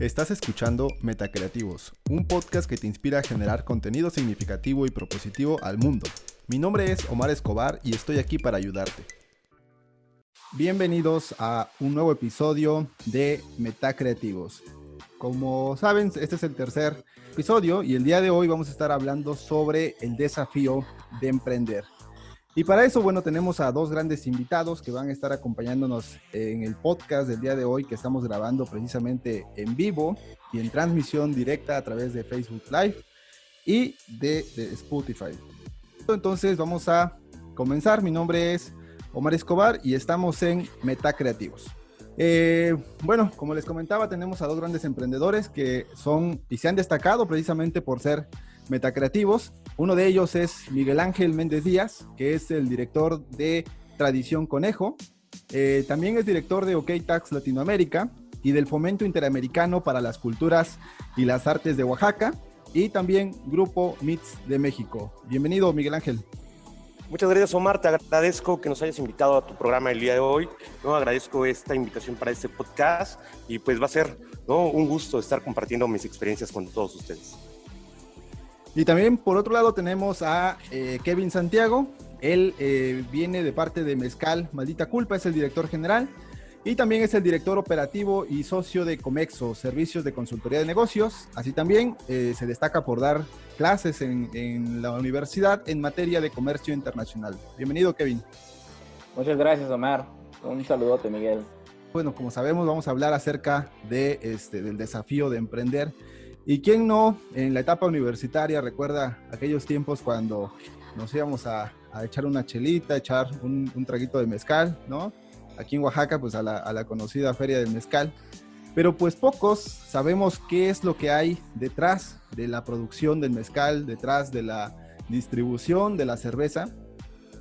Estás escuchando Metacreativos, un podcast que te inspira a generar contenido significativo y propositivo al mundo. Mi nombre es Omar Escobar y estoy aquí para ayudarte. Bienvenidos a un nuevo episodio de Metacreativos. Como saben, este es el tercer episodio y el día de hoy vamos a estar hablando sobre el desafío de emprender. Y para eso, bueno, tenemos a dos grandes invitados que van a estar acompañándonos en el podcast del día de hoy que estamos grabando precisamente en vivo y en transmisión directa a través de Facebook Live y de, Spotify. Entonces vamos a comenzar. Mi nombre es Omar Escobar y estamos en Metacreativos. Eh, bueno, como les comentaba, tenemos a dos grandes emprendedores que son y se han destacado precisamente por ser metacreativos. Uno de ellos es Miguel Ángel Méndez Díaz, que es el director de Tradición Conejo. Eh, también es director de OK Tax Latinoamérica y del Fomento Interamericano para las Culturas y las Artes de Oaxaca y también Grupo MITS de México. Bienvenido, Miguel Ángel. Muchas gracias, Omar. Te agradezco que nos hayas invitado a tu programa el día de hoy. ¿no? Agradezco esta invitación para este podcast y pues va a ser un gusto estar compartiendo mis experiencias con todos ustedes. Y también por otro lado tenemos a eh, Kevin Santiago. Él eh, viene de parte de Mezcal Maldita Culpa, es el director general. Y también es el director operativo y socio de Comexo, Servicios de Consultoría de Negocios. Así también eh, se destaca por dar clases en, en, la universidad en materia de comercio internacional. Bienvenido, Kevin. Muchas gracias, Omar. Un saludote, Miguel. Bueno, como sabemos, vamos a hablar acerca de este, del desafío de emprender. ¿Y quién no en la etapa universitaria recuerda aquellos tiempos cuando nos íbamos a, echar una chelita, echar un, traguito de mezcal, ¿no? Aquí en Oaxaca, pues a la, conocida Feria del Mezcal. Pero pues pocos sabemos qué es lo que hay detrás de la producción del mezcal, detrás de la distribución de la cerveza.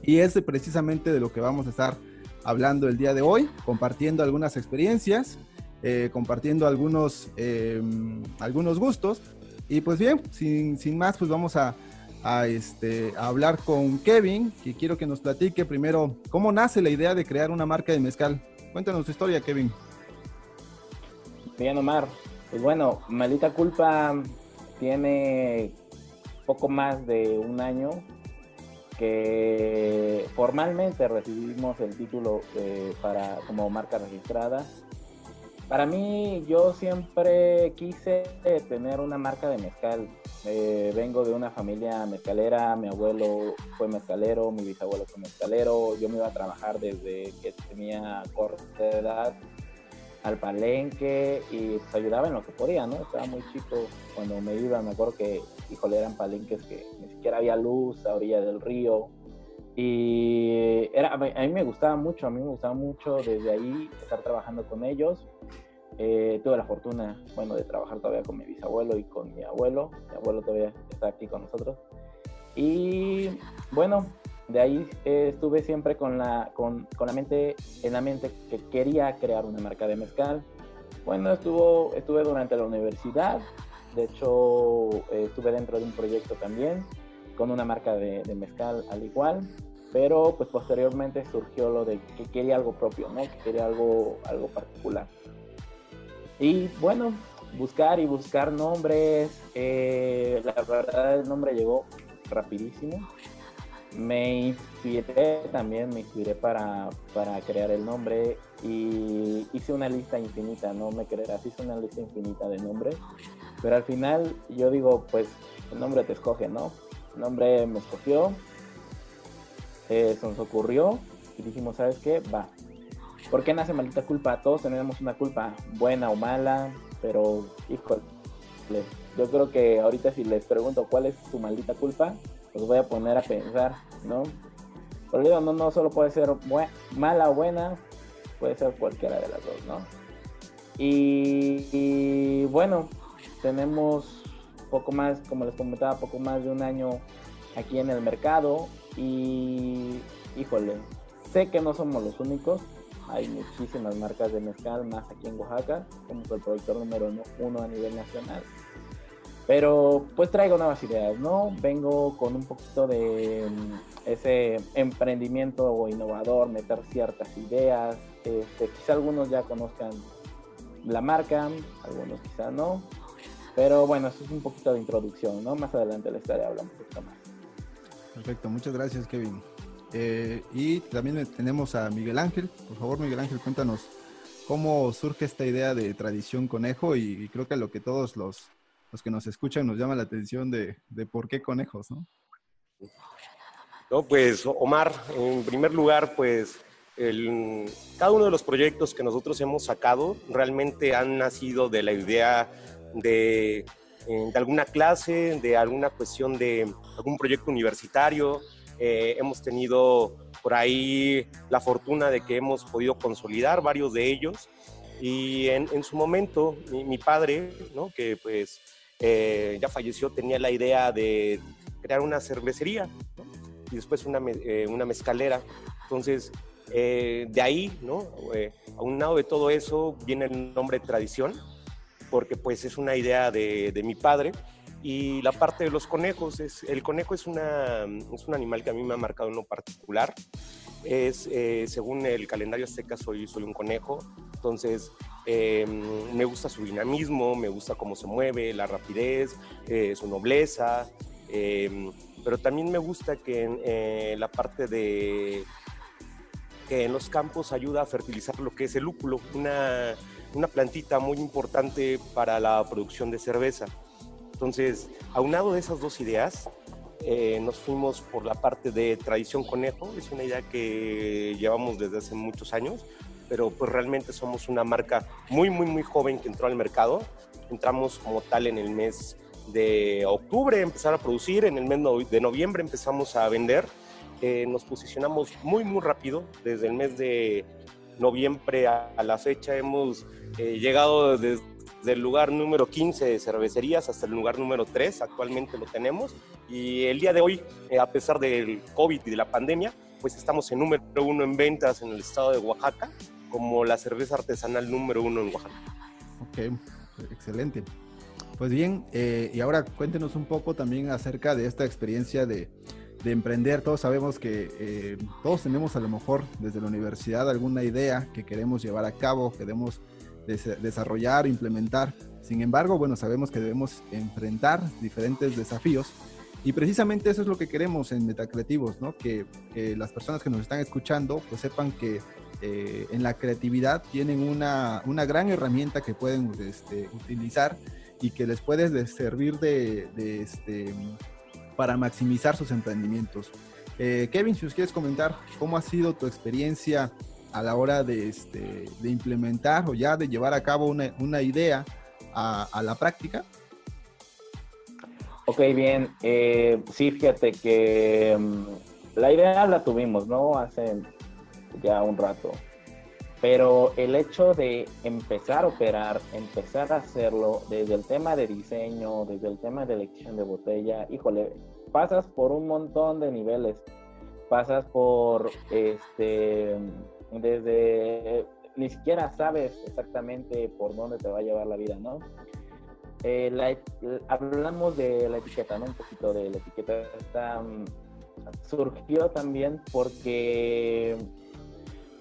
Y es precisamente de lo que vamos a estar hablando el día de hoy, compartiendo algunas experiencias eh, compartiendo algunos, em, algunos gustos. Y pues bien, sin, sin más, pues vamos a, a, este, a hablar con Kevin, que quiero que nos platique primero cómo nace la idea de crear una marca de mezcal. Cuéntanos tu historia, Kevin. Bien, Omar. Pues bueno, Maldita Culpa tiene poco más de un año que formalmente recibimos el título eh, para como marca registrada para mí, yo siempre quise tener una marca de mezcal. Eh, vengo de una familia mezcalera, mi abuelo fue mezcalero, mi bisabuelo fue mezcalero, yo me iba a trabajar desde que tenía corta edad al palenque y pues ayudaba en lo que podía, ¿no? Estaba muy chico cuando me iba, me acuerdo que, híjole, eran palenques que ni siquiera había luz a orilla del río. Y era, a mí me gustaba mucho, a mí me gustaba mucho desde ahí estar trabajando con ellos. Eh, tuve la fortuna, bueno, de trabajar todavía con mi bisabuelo y con mi abuelo. Mi abuelo todavía está aquí con nosotros. Y bueno, de ahí eh, estuve siempre con la, con, con, la mente, en la mente que quería crear una marca de mezcal. Bueno, estuvo, estuve durante la universidad. De hecho, eh, estuve dentro de un proyecto también con una marca de, mezcal al igual. Pero pues posteriormente surgió lo de que quería algo propio, ¿no? Que quería algo, algo particular. Y bueno, buscar y buscar nombres. Eh, la verdad, el nombre llegó rapidísimo. Me inspiré también, me inspiré para, para crear el nombre y hice una lista infinita, no me creerás, hice una lista infinita de nombres. Pero al final yo digo, pues el nombre te escoge, ¿no? El nombre me escogió, se nos ocurrió y dijimos, ¿sabes qué? Va, ¿Por qué nace maldita culpa? Todos tenemos una culpa, buena o mala, pero híjole, yo creo que ahorita si les pregunto cuál es su maldita culpa, pues voy a poner a pensar, ¿no? Pero no, no solo puede ser mala o buena, puede ser cualquiera de las dos, ¿no? Y, bueno, tenemos poco más, como les comentaba, poco más de un año aquí en el mercado y, híjole, sé que no somos los únicos, hay muchísimas marcas de mezcal más aquí en Oaxaca, somos el productor número uno a nivel nacional. Pero pues traigo nuevas ideas, ¿no? Vengo con un poquito de mm, ese emprendimiento innovador, meter ciertas ideas. Este, quizá algunos ya conozcan la marca, algunos quizá no. Pero bueno, eso es un poquito de introducción, ¿no? Más adelante les estaré hablando un poquito más. Perfecto, muchas gracias Kevin. Eh, y también tenemos a Miguel Ángel. Por favor, Miguel Ángel, cuéntanos cómo surge esta idea de tradición conejo y, creo que lo que todos los, los, que nos escuchan nos llama la atención de, de por qué conejos, ¿no? No, pues Omar, en primer lugar, pues el, cada uno de los proyectos que nosotros hemos sacado realmente han nacido de la idea de, eh, de alguna clase, de alguna cuestión de algún proyecto universitario. Eh, hemos tenido por ahí la fortuna de que hemos podido consolidar varios de ellos. Y en, su momento, mi, padre, ¿no? que pues eh, ya falleció, tenía la idea de crear una cervecería y después una, una mezcalera. Entonces, eh, de ahí, ¿no? Eh, a un lado de todo eso viene el nombre tradición, porque pues es una idea de, de, mi padre. Y la parte de los conejos, es, el conejo es, una, es un animal que a mí me ha marcado en lo particular. Es, eh, según el calendario azteca, soy, soy un conejo. Entonces, me gusta su dinamismo, me gusta cómo se mueve, la rapidez, su nobleza. pero también me gusta que en la parte de que en los campos ayuda a fertilizar lo que es el lúpulo, una, una plantita muy importante para la producción de cerveza. Entonces, aunado de esas dos ideas, eh, nos fuimos por la parte de tradición conejo. Es una idea que llevamos desde hace muchos años, pero pues realmente somos una marca muy, muy, muy joven que entró al mercado. Entramos como tal en el mes de octubre, empezar a producir, en el mes de noviembre empezamos a vender nos posicionamos muy, muy rápido. Desde el mes de noviembre a, la fecha hemos eh, llegado desde el lugar número 15 de cervecerías hasta el lugar número 3. Actualmente lo tenemos. Y el día de hoy, eh, a pesar del COVID y de la pandemia, pues estamos en número uno en ventas en el estado de Oaxaca, como la cerveza artesanal número uno en Oaxaca. Ok, excelente. Pues bien, eh, y ahora cuéntenos un poco también acerca de esta experiencia de, de emprender. Todos sabemos que eh, todos tenemos a lo mejor desde la universidad alguna idea que queremos llevar a cabo, queremos desarrollar, implementar. Sin embargo, bueno, sabemos que debemos enfrentar diferentes desafíos y precisamente eso es lo que queremos en Metacreativos, ¿no? Que, las personas que nos están escuchando pues sepan que eh, en la creatividad tienen una, una gran herramienta que pueden este, utilizar y que les puede servir de, de este, para maximizar sus emprendimientos. Eh, Kevin, si nos quieres comentar cómo ha sido tu experiencia a la hora de, este, de implementar o ya de llevar a cabo una, idea a, la práctica. Ok, bien. Eh, sí, fíjate que um, la idea la tuvimos, ¿no? Hace ya un rato. Pero el hecho de empezar a operar, empezar a hacerlo desde el tema de diseño, desde el tema de elección de botella, híjole, pasas por un montón de niveles. Pasas por, este, desde, ni siquiera sabes exactamente por dónde te va a llevar la vida, ¿no? Eh, hablamos de la etiqueta, ¿no? Un poquito de la etiqueta. Mm, surgió también porque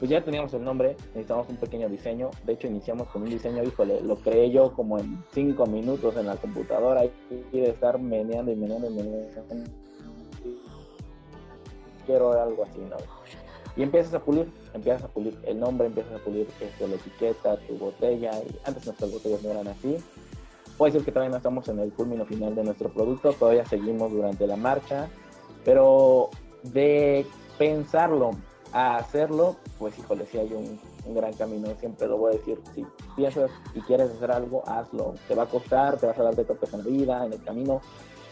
pues ya teníamos el nombre, necesitamos un pequeño diseño. De hecho, iniciamos con un diseño, híjole, lo creé yo como en cinco minutos en la computadora y de estar meneando y meneando y meneando. Quiero algo así, ¿no? Y empiezas a pulir, empiezas a pulir el nombre, empiezas a pulir este, la etiqueta, tu botella. Y antes nuestras botellas no eran así. Puede ser que todavía no estamos en el culmino final de nuestro producto, todavía seguimos durante la marcha, pero de pensarlo a hacerlo, pues híjole, si hay un, gran camino, siempre lo voy a decir, si piensas y quieres hacer algo, hazlo, te va a costar, te vas a dar de topes en la vida, en el camino,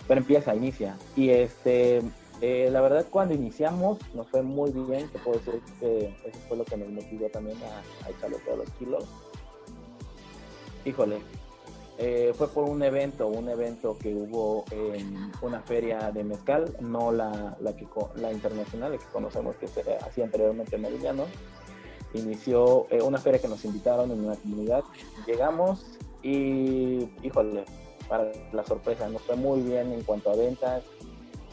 pero empieza, inicia. Y este, eh, la verdad cuando iniciamos nos fue muy bien, te puedo decir que eso fue lo que nos motivó también a, a echarle todos los kilos. Híjole, eh, fue por un evento, un evento que hubo en una feria de mezcal, no la, la, que, la internacional, que conocemos que se hacía anteriormente en Meridiano. Inició eh, una feria que nos invitaron en una comunidad. Llegamos y, híjole, para la sorpresa, nos fue muy bien en cuanto a ventas.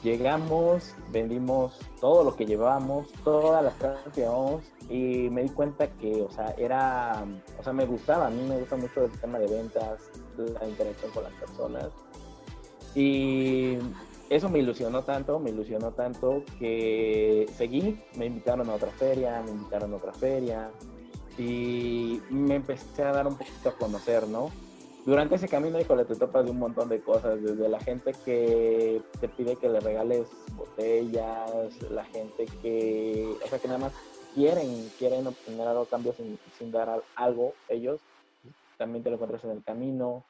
Llegamos, vendimos todo lo que llevábamos, todas las cartas que llevábamos y me di cuenta que, o sea, era, o sea, me gustaba, a mí me gusta mucho el tema de ventas, la interacción con las personas. Y eso me ilusionó tanto, me ilusionó tanto que seguí, me invitaron a otra feria, me invitaron a otra feria y me empecé a dar un poquito a conocer, ¿no? Durante ese camino, híjole, te topas de un montón de cosas, desde la gente que te pide que le regales botellas, la gente que, o sea, que nada más quieren, quieren obtener algo a cambio sin, sin dar algo ellos, también te lo encuentras en el camino,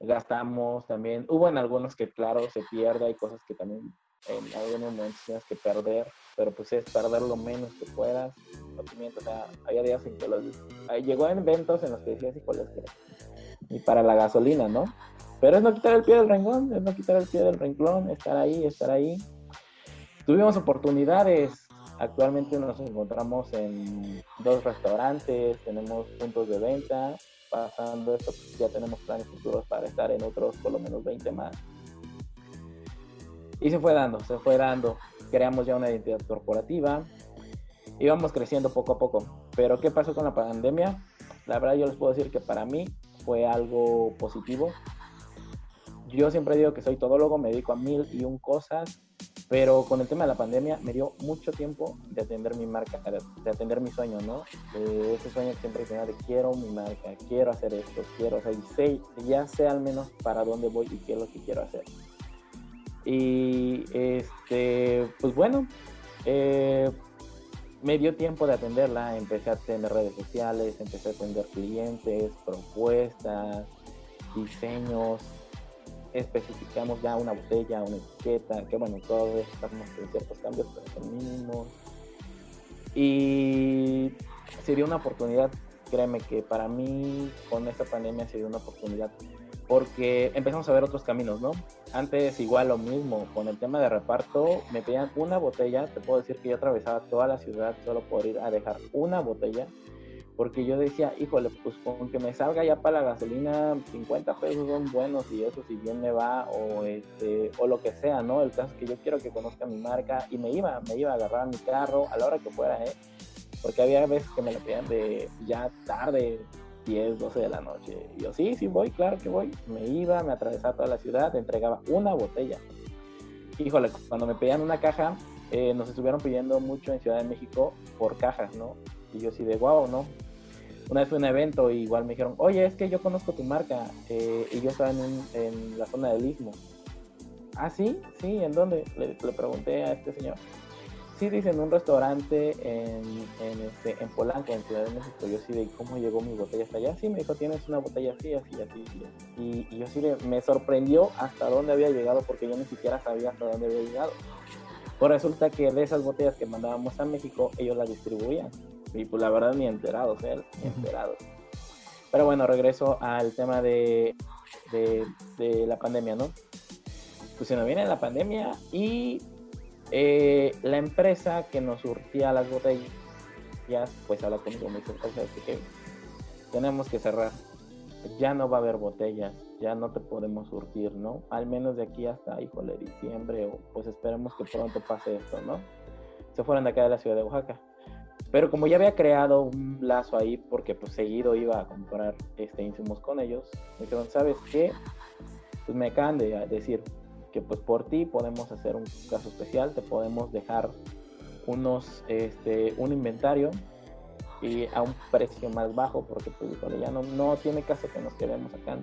gastamos también, hubo en algunos que claro se pierde, hay cosas que también en algunos momentos tienes que perder, pero pues es perder lo menos que puedas, o sea, había días en que los, llegó en eventos en los que decías, híjole, y para la gasolina, ¿no? Pero es no quitar el pie del renglón, es no quitar el pie del renglón, estar ahí, estar ahí. Tuvimos oportunidades, actualmente nos encontramos en dos restaurantes, tenemos puntos de venta, pasando esto pues, ya tenemos planes futuros para estar en otros por lo menos 20 más. Y se fue dando, se fue dando. Creamos ya una identidad corporativa, íbamos creciendo poco a poco. Pero ¿qué pasó con la pandemia? La verdad yo les puedo decir que para mí fue algo positivo. Yo siempre digo que soy todólogo, me dedico a mil y un cosas, pero con el tema de la pandemia me dio mucho tiempo de atender mi marca, de atender mi sueño, ¿no? ese sueño que siempre tenía de quiero mi marca, quiero hacer esto, quiero, o sea, ya sé al menos para dónde voy y qué es lo que quiero hacer. Y este, pues bueno, eh, me dio tiempo de atenderla, empecé a tener redes sociales, empecé a atender clientes, propuestas, diseños, especificamos ya una botella, una etiqueta, que bueno, todo estamos en ciertos cambios, pero son mínimos. Y sería una oportunidad, créeme que para mí con esta pandemia sería una oportunidad porque empezamos a ver otros caminos, ¿no? Antes igual lo mismo, con el tema de reparto, me pedían una botella, te puedo decir que yo atravesaba toda la ciudad solo por ir a dejar una botella, porque yo decía, híjole, pues con que me salga ya para la gasolina, 50 pesos son buenos y eso si bien me va o este o lo que sea, ¿no? El caso es que yo quiero que conozca mi marca y me iba, me iba a agarrar mi carro a la hora que fuera, ¿eh? Porque había veces que me lo pedían de ya tarde, 10, 12 de la noche. Y yo, sí, sí voy, claro que voy. Me iba, me atravesaba toda la ciudad, entregaba una botella. Híjole, cuando me pedían una caja, eh, nos estuvieron pidiendo mucho en Ciudad de México por cajas, ¿no? Y yo sí de guau, ¿no? Una vez fue un evento y igual me dijeron, oye, es que yo conozco tu marca eh, y yo estaba en, en, la zona del Istmo. Ah, sí, sí, ¿en dónde? le pregunté a este señor sí dicen un restaurante en, en, este, en Polanco, en Ciudad de México. Yo sí de cómo llegó mi botella hasta allá. Sí, me dijo, tienes una botella así, así, así. Y, y yo sí me sorprendió hasta dónde había llegado porque yo ni siquiera sabía hasta dónde había llegado. Pues resulta que de esas botellas que mandábamos a México, ellos las distribuían. Y pues la verdad ni enterados, ¿eh? Ni enterados. Pero bueno, regreso al tema de, de, de la pandemia, ¿no? Pues se nos viene la pandemia y eh, la empresa que nos surtía las botellas, pues habla conmigo, me dice, que tenemos que cerrar, ya no va a haber botellas, ya no te podemos surtir, ¿no? Al menos de aquí hasta, híjole, diciembre, o pues esperemos que pronto pase esto, ¿no? Se fueron de acá de la ciudad de Oaxaca. Pero como ya había creado un lazo ahí, porque pues seguido iba a comprar este insumos con ellos, me dijeron, ¿sabes qué? Pues me acaban de decir, que pues por ti podemos hacer un caso especial, te podemos dejar unos, este, un inventario y a un precio más bajo, porque pues ya no, no tiene caso que nos quedemos acá.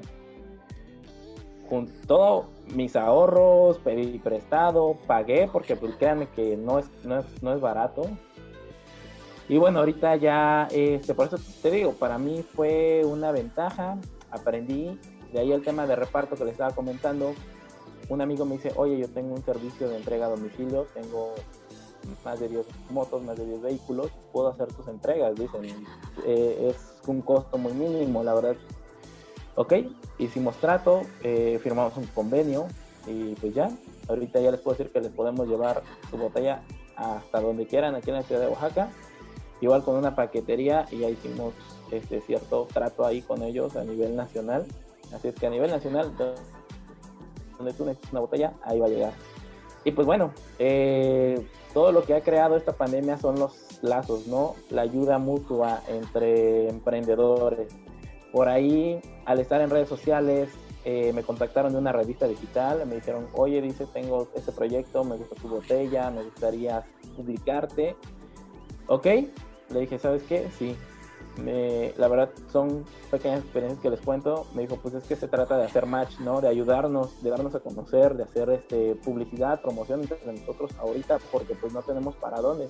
Con todos mis ahorros, pedí prestado, pagué, porque pues créanme que no es, no es, no es barato. Y bueno, ahorita ya, este, por eso te digo, para mí fue una ventaja, aprendí, de ahí el tema de reparto que les estaba comentando, un amigo me dice, oye, yo tengo un servicio de entrega a domicilio, tengo más de 10 motos, más de 10 vehículos, puedo hacer tus entregas, dicen, eh, es un costo muy mínimo, la verdad. Ok, hicimos trato, eh, firmamos un convenio y pues ya, ahorita ya les puedo decir que les podemos llevar su botella hasta donde quieran aquí en la ciudad de Oaxaca, igual con una paquetería y ya hicimos este cierto trato ahí con ellos a nivel nacional, así es que a nivel nacional donde tú necesitas una botella, ahí va a llegar. Y pues bueno, eh, todo lo que ha creado esta pandemia son los lazos, ¿no? La ayuda mutua entre emprendedores. Por ahí, al estar en redes sociales, eh, me contactaron de una revista digital, me dijeron, oye, dice, tengo este proyecto, me gusta tu botella, me gustaría publicarte. Ok, le dije, ¿sabes qué? Sí. la verdad son pequeñas experiencias que les cuento. Me dijo, pues es que se trata de hacer match, ¿no? De ayudarnos, de darnos a conocer, de hacer este, publicidad, promoción entre nosotros ahorita, porque pues no tenemos para dónde.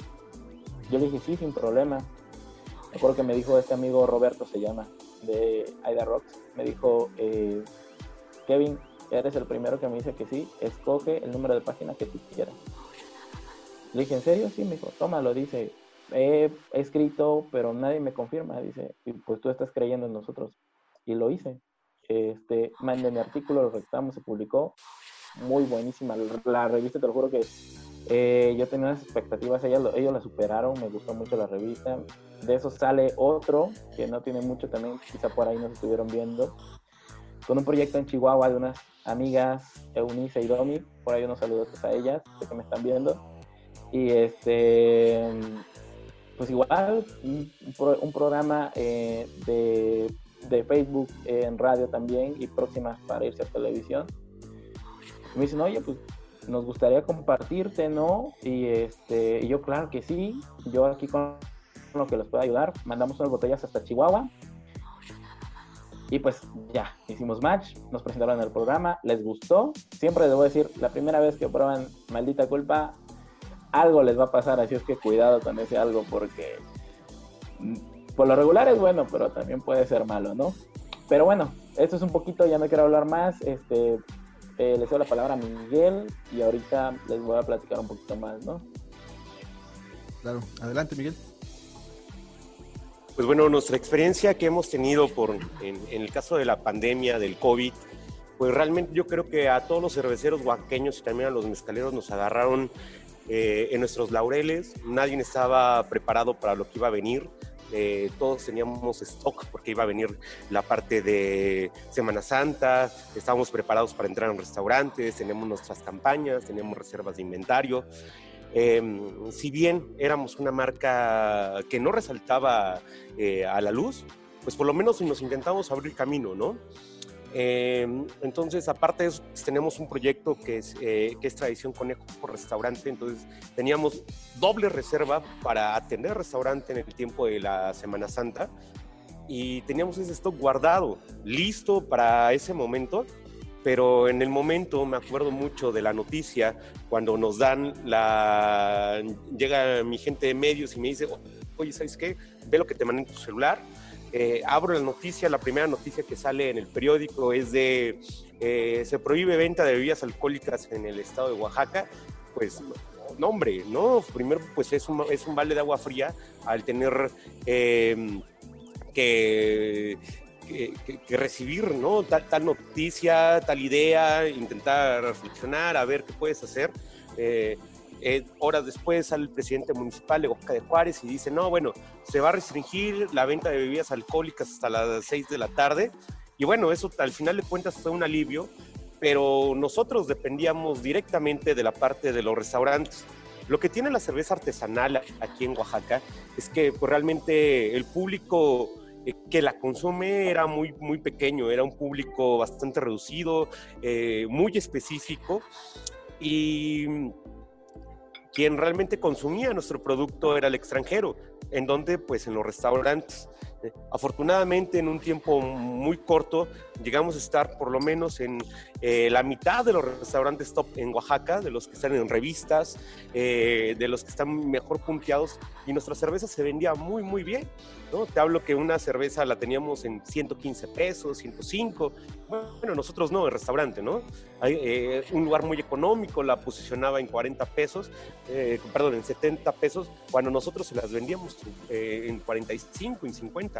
Yo le dije, sí, sin problema. Me acuerdo que me dijo este amigo Roberto, se llama, de Aida Rocks. Me dijo, eh, Kevin, eres el primero que me dice que sí, escoge el número de página que tú quieras. Le dije, ¿en serio? Sí, me dijo, tómalo, dice, he escrito, pero nadie me confirma, dice, pues tú estás creyendo en nosotros. Y lo hice. Este, mandé mi artículo, lo registramos, se publicó. Muy buenísima. La revista, te lo juro que eh, yo tenía unas expectativas, ellos, ellos la superaron, me gustó mucho la revista. De eso sale otro, que no tiene mucho también, quizá por ahí nos estuvieron viendo, con un proyecto en Chihuahua de unas amigas, Eunice y Domi, por ahí unos saludos a ellas, que me están viendo. Y este, pues igual, un, programa eh, de, de, Facebook en radio también y próximas para irse a televisión. Me dicen, oye, pues nos gustaría compartirte, ¿no? Y este, y yo, claro que sí, yo aquí con lo que les pueda ayudar, mandamos unas botellas hasta Chihuahua y pues ya, hicimos match, nos presentaron en el programa, les gustó. Siempre a decir, la primera vez que prueban maldita culpa, algo les va a pasar, así es que cuidado con ese algo porque mm, por lo regular es bueno, pero también puede ser malo, ¿no? Pero bueno, esto es un poquito, ya no quiero hablar más, este, eh, les doy la palabra a Miguel y ahorita les voy a platicar un poquito más, ¿no? Claro, adelante Miguel. Pues bueno, nuestra experiencia que hemos tenido por, en, el caso de la pandemia del COVID, pues realmente yo creo que a todos los cerveceros oaxaqueños y también a los mezcaleros nos agarraron eh, en nuestros laureles. Nadie estaba preparado para lo que iba a venir. Eh, todos teníamos stock porque iba a venir la parte de Semana Santa, estábamos preparados para entrar en restaurantes, teníamos nuestras campañas, teníamos reservas de inventario. Em, si bien éramos una marca que no resaltaba eh, a la luz, pues por lo menos nos intentamos abrir camino, ¿no? Em, entonces, aparte de eso, pues, tenemos un proyecto que es, eh, que es Tradición Conejo por Restaurante, entonces teníamos doble reserva para atender restaurante en el tiempo de la Semana Santa y teníamos ese stock guardado, listo para ese momento pero en el momento me acuerdo mucho de la noticia cuando nos dan la... llega mi gente de medios y me dice, oye, ¿sabes qué? Ve lo que te mandé en tu celular. Eh, abro la noticia, la primera noticia que sale en el periódico es de eh, se prohíbe venta de bebidas alcohólicas en el estado de Oaxaca. Pues no, hombre, ¿no? Primero, pues es un, es un balde de agua fría al tener eh, que que, recibir ¿no? Tal, noticia, tal idea, intentar reflexionar, a ver qué puedes hacer. Eh, horas después sale el presidente municipal de Oaxaca de Juárez y dice, no, bueno, se va a restringir la venta de bebidas alcohólicas hasta las 6 de la tarde. Y bueno, eso al final de cuentas fue un alivio, pero nosotros dependíamos directamente de la parte de los restaurantes. Lo que tiene la cerveza artesanal aquí en Oaxaca es que pues, realmente el público eh, que la consume era muy, muy pequeño, era un público bastante reducido, eh, muy específico y quien realmente consumía nuestro producto era el extranjero, en donde pues en los restaurantes. Eh, afortunadamente en un tiempo muy corto llegamos a estar por lo menos en la mitad de los restaurantes top en Oaxaca, de los que están en revistas, de los que están mejor punteados y nuestra cerveza se vendía muy muy bien. Te hablo que una cerveza la teníamos en 115 pesos, 105. Bueno, nosotros no, el restaurante, ¿no? Hay, eh, un lugar muy económico la posicionaba en 40 pesos, eh, perdón, en 70 pesos, cuando nosotros se las vendíamos eh, en 45, en 50.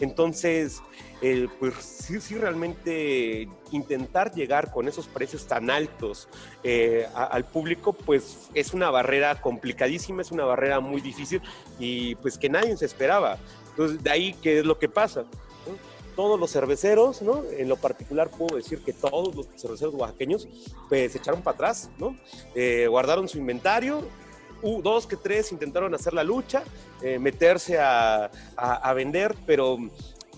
Entonces, pues sí, sí, realmente intentar llegar con esos precios tan altos al público, pues es una barrera complicadísima, es una barrera muy difícil y pues que nadie se esperaba. Entonces, de ahí, ¿qué es lo que pasa? Todos los cerveceros, ¿no? En lo particular puedo decir que todos los cerveceros oaxaqueños, pues se echaron para atrás, ¿no? Eh, guardaron su inventario dos que tres intentaron hacer la lucha, eh, meterse a, a, vender, pero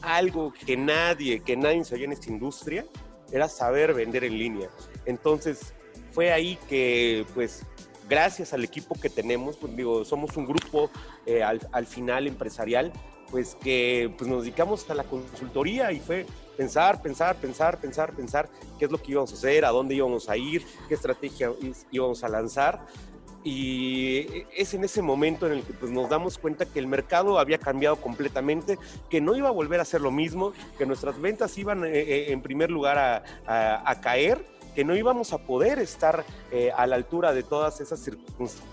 algo que nadie, que nadie sabía en esta industria, era saber vender en línea. Entonces, fue ahí que, pues, gracias al equipo que tenemos, pues digo, somos un grupo eh, al, al, final empresarial, pues que pues, nos dedicamos a la consultoría y fue pensar, pensar, pensar, pensar, pensar qué es lo que íbamos a hacer, a dónde íbamos a ir, qué estrategia íbamos a lanzar. Y es en ese momento en el que pues, nos damos cuenta que el mercado había cambiado completamente, que no iba a volver a ser lo mismo, que nuestras ventas iban eh, eh, en primer lugar a, a, caer, que no íbamos a poder estar eh, a la altura de todas esas circunstancias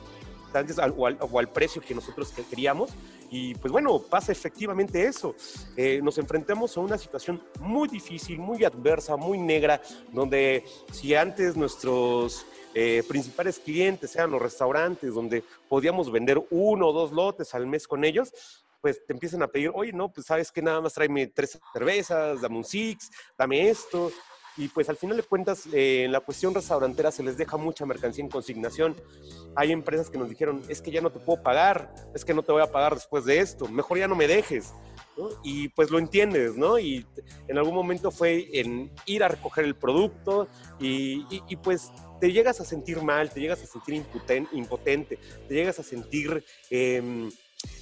o al, o al precio que nosotros queríamos. Y pues bueno, pasa efectivamente eso. Eh, nos enfrentamos a una situación muy difícil, muy adversa, muy negra, donde si antes nuestros eh, principales clientes eran los restaurantes, donde podíamos vender uno o dos lotes al mes con ellos, pues te empiezan a pedir, oye, no, pues sabes que nada más tráeme tres cervezas, dame un six, dame esto. Y pues al final de cuentas, eh, en la cuestión restaurantera se les deja mucha mercancía en consignación. Hay empresas que nos dijeron, es que ya no te puedo pagar, es que no te voy a pagar después de esto, mejor ya no me dejes. Y pues lo entiendes, ¿no? Y en algún momento fue en ir a recoger el producto y, y pues te llegas a sentir mal, te llegas a sentir impotente, te llegas a sentir... Eh,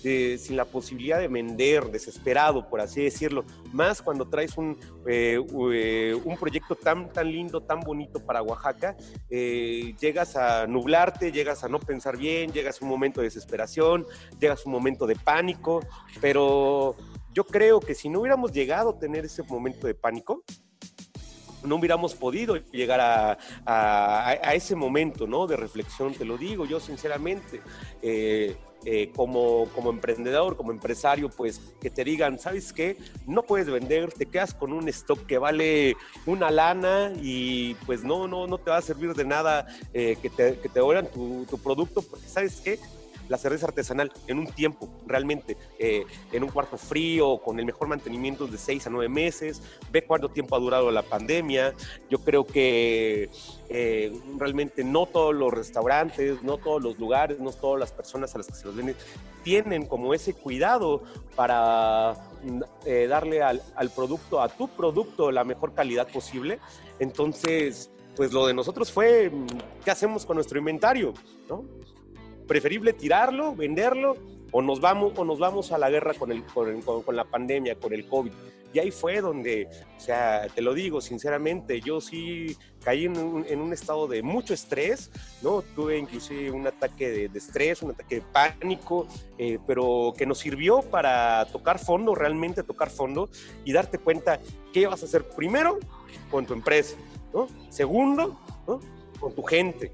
sin la posibilidad de vender, desesperado, por así decirlo, más cuando traes un, eh, eh, un proyecto tan, tan lindo, tan bonito para Oaxaca, eh, llegas a nublarte, llegas a no pensar bien, llegas a un momento de desesperación, llegas a un momento de pánico, pero yo creo que si no hubiéramos llegado a tener ese momento de pánico, no hubiéramos podido llegar a, a, ese momento ¿no? de reflexión, te lo digo yo sinceramente. Eh, eh, como, como emprendedor, como empresario, pues que te digan, ¿sabes qué? No puedes vender, te quedas con un stock que vale una lana y pues no, no, no te va a servir de nada eh, que te, que te tu, tu producto, porque ¿sabes qué? La cerveza artesanal en un tiempo, realmente, eh, en un cuarto frío, con el mejor mantenimiento de seis a nueve meses, ve cuánto tiempo ha durado la pandemia. Yo creo que eh, realmente no todos los restaurantes, no todos los lugares, no todas las personas a las que se los venden tienen como ese cuidado para eh, darle al, al producto, a tu producto, la mejor calidad posible. Entonces, pues lo de nosotros fue, ¿qué hacemos con nuestro inventario? ¿no? Preferible tirarlo, venderlo, o nos vamos, o nos vamos a la guerra con, el, con, con, la pandemia, con el COVID. Y ahí fue donde, o sea, te lo digo sinceramente, yo sí caí en un, en un estado de mucho estrés, ¿no? Tuve inclusive un ataque de, de estrés, un ataque de pánico, eh, pero que nos sirvió para tocar fondo, realmente tocar fondo y darte cuenta qué vas a hacer primero con tu empresa, ¿no? Segundo, ¿no? Con tu gente.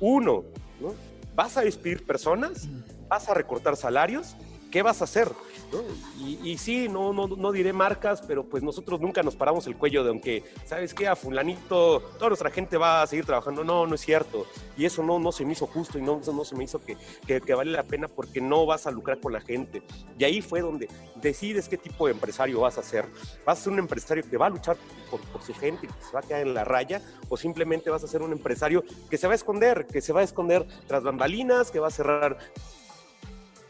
Uno, ¿no? ¿Vas a despedir personas? ¿Vas a recortar salarios? ¿Qué vas a hacer? Y, sí, no, no, no diré marcas, pero pues nosotros nunca nos paramos el cuello de aunque, ¿sabes qué? A fulanito, toda nuestra gente va a seguir trabajando. No, no es cierto. Y eso no, no se me hizo justo y no, no se me hizo que, que, vale la pena porque no vas a lucrar con la gente. Y ahí fue donde decides qué tipo de empresario vas a ser. ¿Vas a ser un empresario que va a luchar por, su gente, que se va a quedar en la raya? ¿O simplemente vas a ser un empresario que se va a esconder, que se va a esconder tras bambalinas, que va a cerrar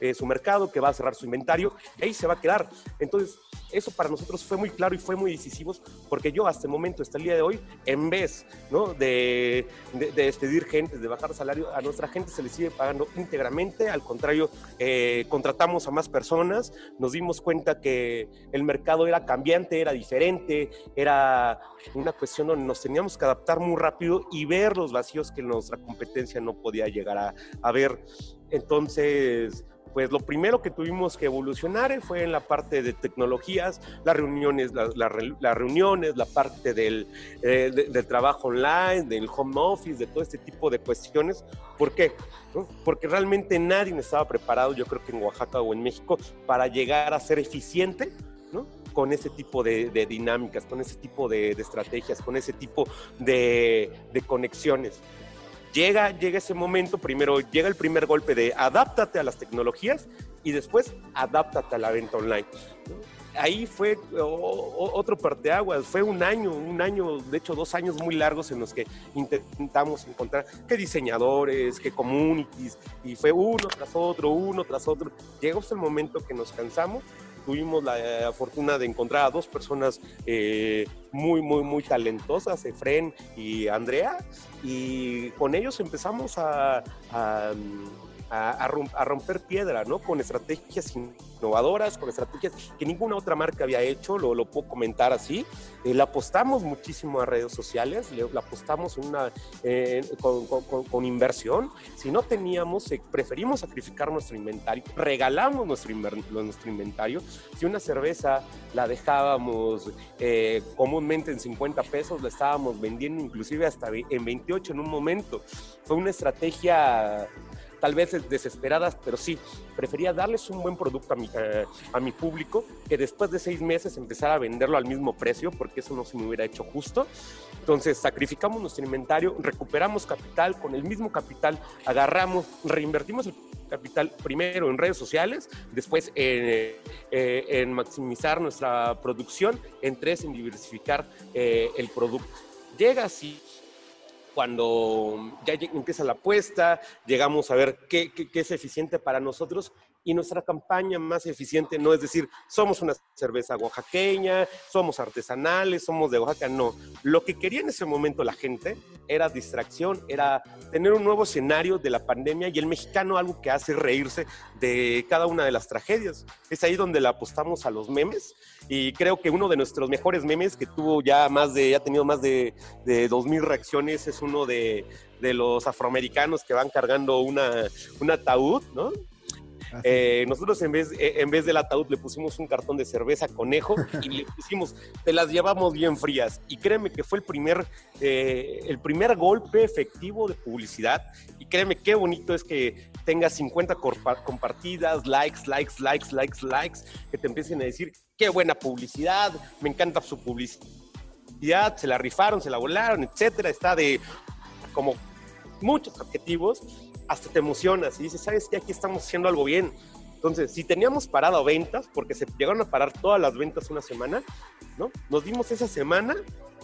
eh, su mercado, que va a cerrar su inventario y ahí se va a quedar. Entonces, eso para nosotros fue muy claro y fue muy decisivo porque yo hasta el momento, hasta el día de hoy, en vez ¿no? de, de, despedir gente, de bajar salario, a nuestra gente se le sigue pagando íntegramente, al contrario, eh, contratamos a más personas, nos dimos cuenta que el mercado era cambiante, era diferente, era una cuestión donde nos teníamos que adaptar muy rápido y ver los vacíos que nuestra competencia no podía llegar a, a ver. Entonces, pues lo primero que tuvimos que evolucionar fue en la parte de tecnologías, las reuniones, las la, reuniones, la parte del, eh, del, trabajo online, del home office, de todo este tipo de cuestiones. ¿Por qué? Porque realmente nadie estaba preparado, yo creo que en Oaxaca o en México, para llegar a ser eficiente con ese tipo de, dinámicas, con ese tipo de estrategias, con ese tipo de, conexiones llega, llega ese momento, primero llega el primer golpe de adáptate a las tecnologías y después adáptate a la venta online. ahí fue otro parteaguas, fue un año, un año, de hecho dos años muy largos en los que intentamos encontrar qué diseñadores, qué communities, y fue uno tras otro, uno tras otro. Llegó el momento que nos cansamos tuvimos la eh, fortuna de encontrar a dos personas eh, muy, muy, muy talentosas, Efren y Andrea, y con ellos empezamos a, romper piedra, ¿no? Con estrategias innovadoras, con estrategias que ninguna otra marca había hecho, lo, puedo comentar así. Eh, apostamos muchísimo a redes sociales, le, apostamos eh, con, inversión. Si no teníamos, eh, preferimos sacrificar nuestro inventario, regalamos nuestro, nuestro inventario. Si una cerveza la dejábamos comúnmente en 50 pesos, la estábamos vendiendo inclusive hasta en 28 en un momento. Fue una estrategia tal vez desesperadas, pero sí, prefería darles un buen producto a mi, eh, a mi público que después de seis meses empezar a venderlo al mismo precio, porque eso no se me hubiera hecho justo. Entonces, sacrificamos nuestro inventario, recuperamos capital, con el mismo capital agarramos, reinvertimos el capital primero en redes sociales, después en, eh, en maximizar nuestra producción, en tres, en diversificar eh, el producto. Llega así cuando ya empieza la apuesta, llegamos a ver qué, qué, es eficiente para nosotros y nuestra campaña más eficiente no es decir, somos una cerveza oaxaqueña, somos artesanales, somos de Oaxaca, no. Lo que quería en ese momento la gente era distracción, era tener un nuevo escenario de la pandemia y el mexicano algo que hace reírse de cada una de las tragedias. Es ahí donde le apostamos a los memes y creo que uno de nuestros mejores memes que tuvo ya más de, ha tenido más de, de 2.000 reacciones es uno de, de los afroamericanos que van cargando una, un ataúd, ¿no? Eh, nosotros en vez, eh, en vez del ataúd le pusimos un cartón de cerveza conejo y le pusimos, te las llevamos bien frías. Y créeme que fue el primer, eh, el primer golpe efectivo de publicidad. Y créeme qué bonito es que tengas 50 compartidas, likes, likes, likes, likes, likes, que te empiecen a decir, qué buena publicidad, me encanta su publicidad, se la rifaron, se la volaron, etcétera. Está de como muchos objetivos hasta te emocionas y dices, ¿sabes qué? Aquí estamos haciendo algo bien. Entonces, si teníamos parado ventas, porque se llegaron a parar todas las ventas una semana, ¿no? Nos dimos esa semana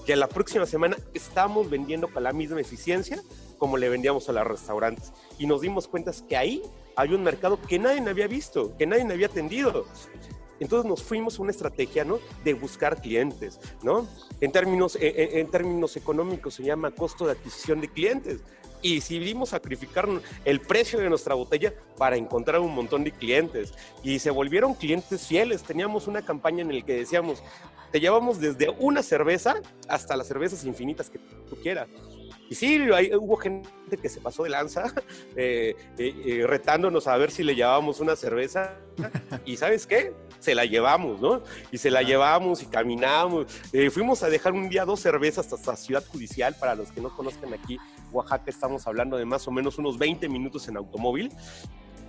que la próxima semana estamos vendiendo con la misma eficiencia como le vendíamos a los restaurantes. Y nos dimos cuenta que ahí hay un mercado que nadie había visto, que nadie había atendido. Entonces nos fuimos a una estrategia, ¿no? De buscar clientes, ¿no? En términos, en términos económicos se llama costo de adquisición de clientes y decidimos sacrificar el precio de nuestra botella para encontrar un montón de clientes. Y se volvieron clientes fieles. Teníamos una campaña en la que decíamos, te llevamos desde una cerveza hasta las cervezas infinitas que tú quieras. Y sí, hubo gente que se pasó de lanza eh, eh, eh, retándonos a ver si le llevábamos una cerveza. Y sabes qué? Se la llevamos, ¿no? Y se la llevamos y caminamos. fuimos a dejar un día dos cervezas hasta Ciudad Judicial, para los que no conozcan aquí, Oaxaca estamos hablando de más o menos unos 20 minutos en automóvil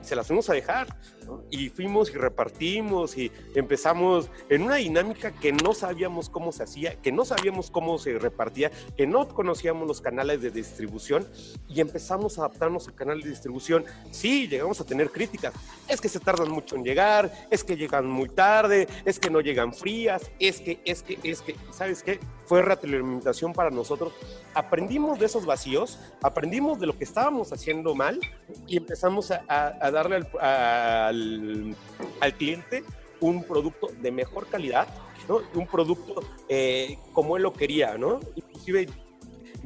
se las fuimos a dejar. Y fuimos y repartimos y empezamos en una dinámica que no sabíamos cómo se hacía, que no sabíamos cómo se repartía, que no conocíamos los canales de distribución y empezamos a adaptarnos al canal de distribución. Sí, llegamos a tener críticas. Es que se tardan mucho en llegar, es que llegan muy tarde, es que no llegan frías, es que, es que, es que, ¿sabes qué? Fue retroalimentación para nosotros. Aprendimos de esos vacíos, aprendimos de lo que estábamos haciendo mal y empezamos a, darle al, al, cliente un producto de mejor calidad. Un producto eh, como él lo quería, ¿no? Inclusive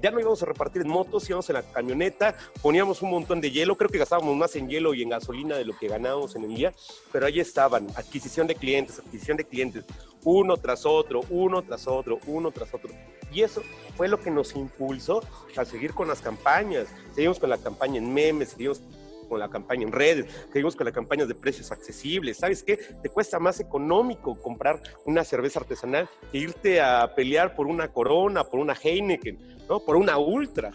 ya no íbamos a repartir en motos, íbamos en la camioneta, poníamos un montón de hielo, creo que gastábamos más en hielo y en gasolina de lo que ganábamos en el día, pero ahí estaban, adquisición de clientes, adquisición de clientes, uno tras otro, uno tras otro, uno tras otro. Y eso fue lo que nos impulsó a seguir con las campañas. Seguimos con la campaña en memes, seguimos con la campaña en redes, seguimos con la campaña de precios accesibles. ¿Sabes qué? Te cuesta más económico comprar una cerveza artesanal que irte a pelear por una Corona, por una Heineken, ¿no? Por una Ultra.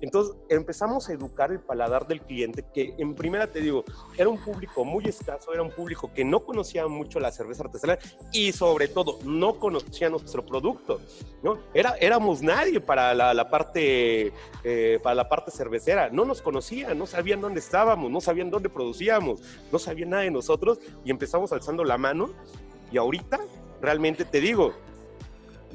Entonces empezamos a educar el paladar del cliente, que en primera te digo, era un público muy escaso, era un público que no conocía mucho la cerveza artesanal y sobre todo no conocía nuestro producto, ¿no? Era, éramos nadie para la, parte, eh, para la parte cervecera, no nos conocían, no sabían dónde estábamos, no sabían dónde producíamos, no sabían nada de nosotros y empezamos alzando la mano Y ahorita, realmente te digo,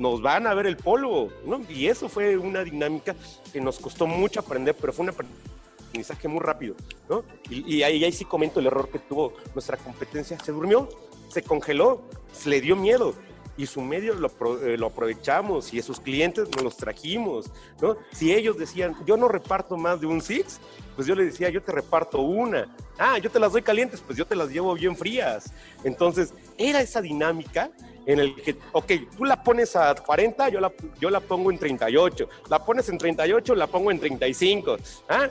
nos van a ver el polvo, ¿no? Y eso fue una dinámica que nos costó mucho aprender, pero fue un aprendizaje muy rápido, ¿no? Y, ahí, ahí sí comento el error que tuvo nuestra competencia. Se durmió, se congeló, se le dio miedo y su medio lo, eh, lo, aprovechamos y a sus clientes nos los trajimos, ¿no? Si ellos decían, yo no reparto más de un Six, pues yo les decía, yo te reparto una. Ah, yo te las doy calientes, pues yo te las llevo bien frías. Entonces, era esa dinámica en el que, ok, tú la pones a 40, yo la, yo la pongo en 38, la pones en 38, la pongo en 35, ¿ah?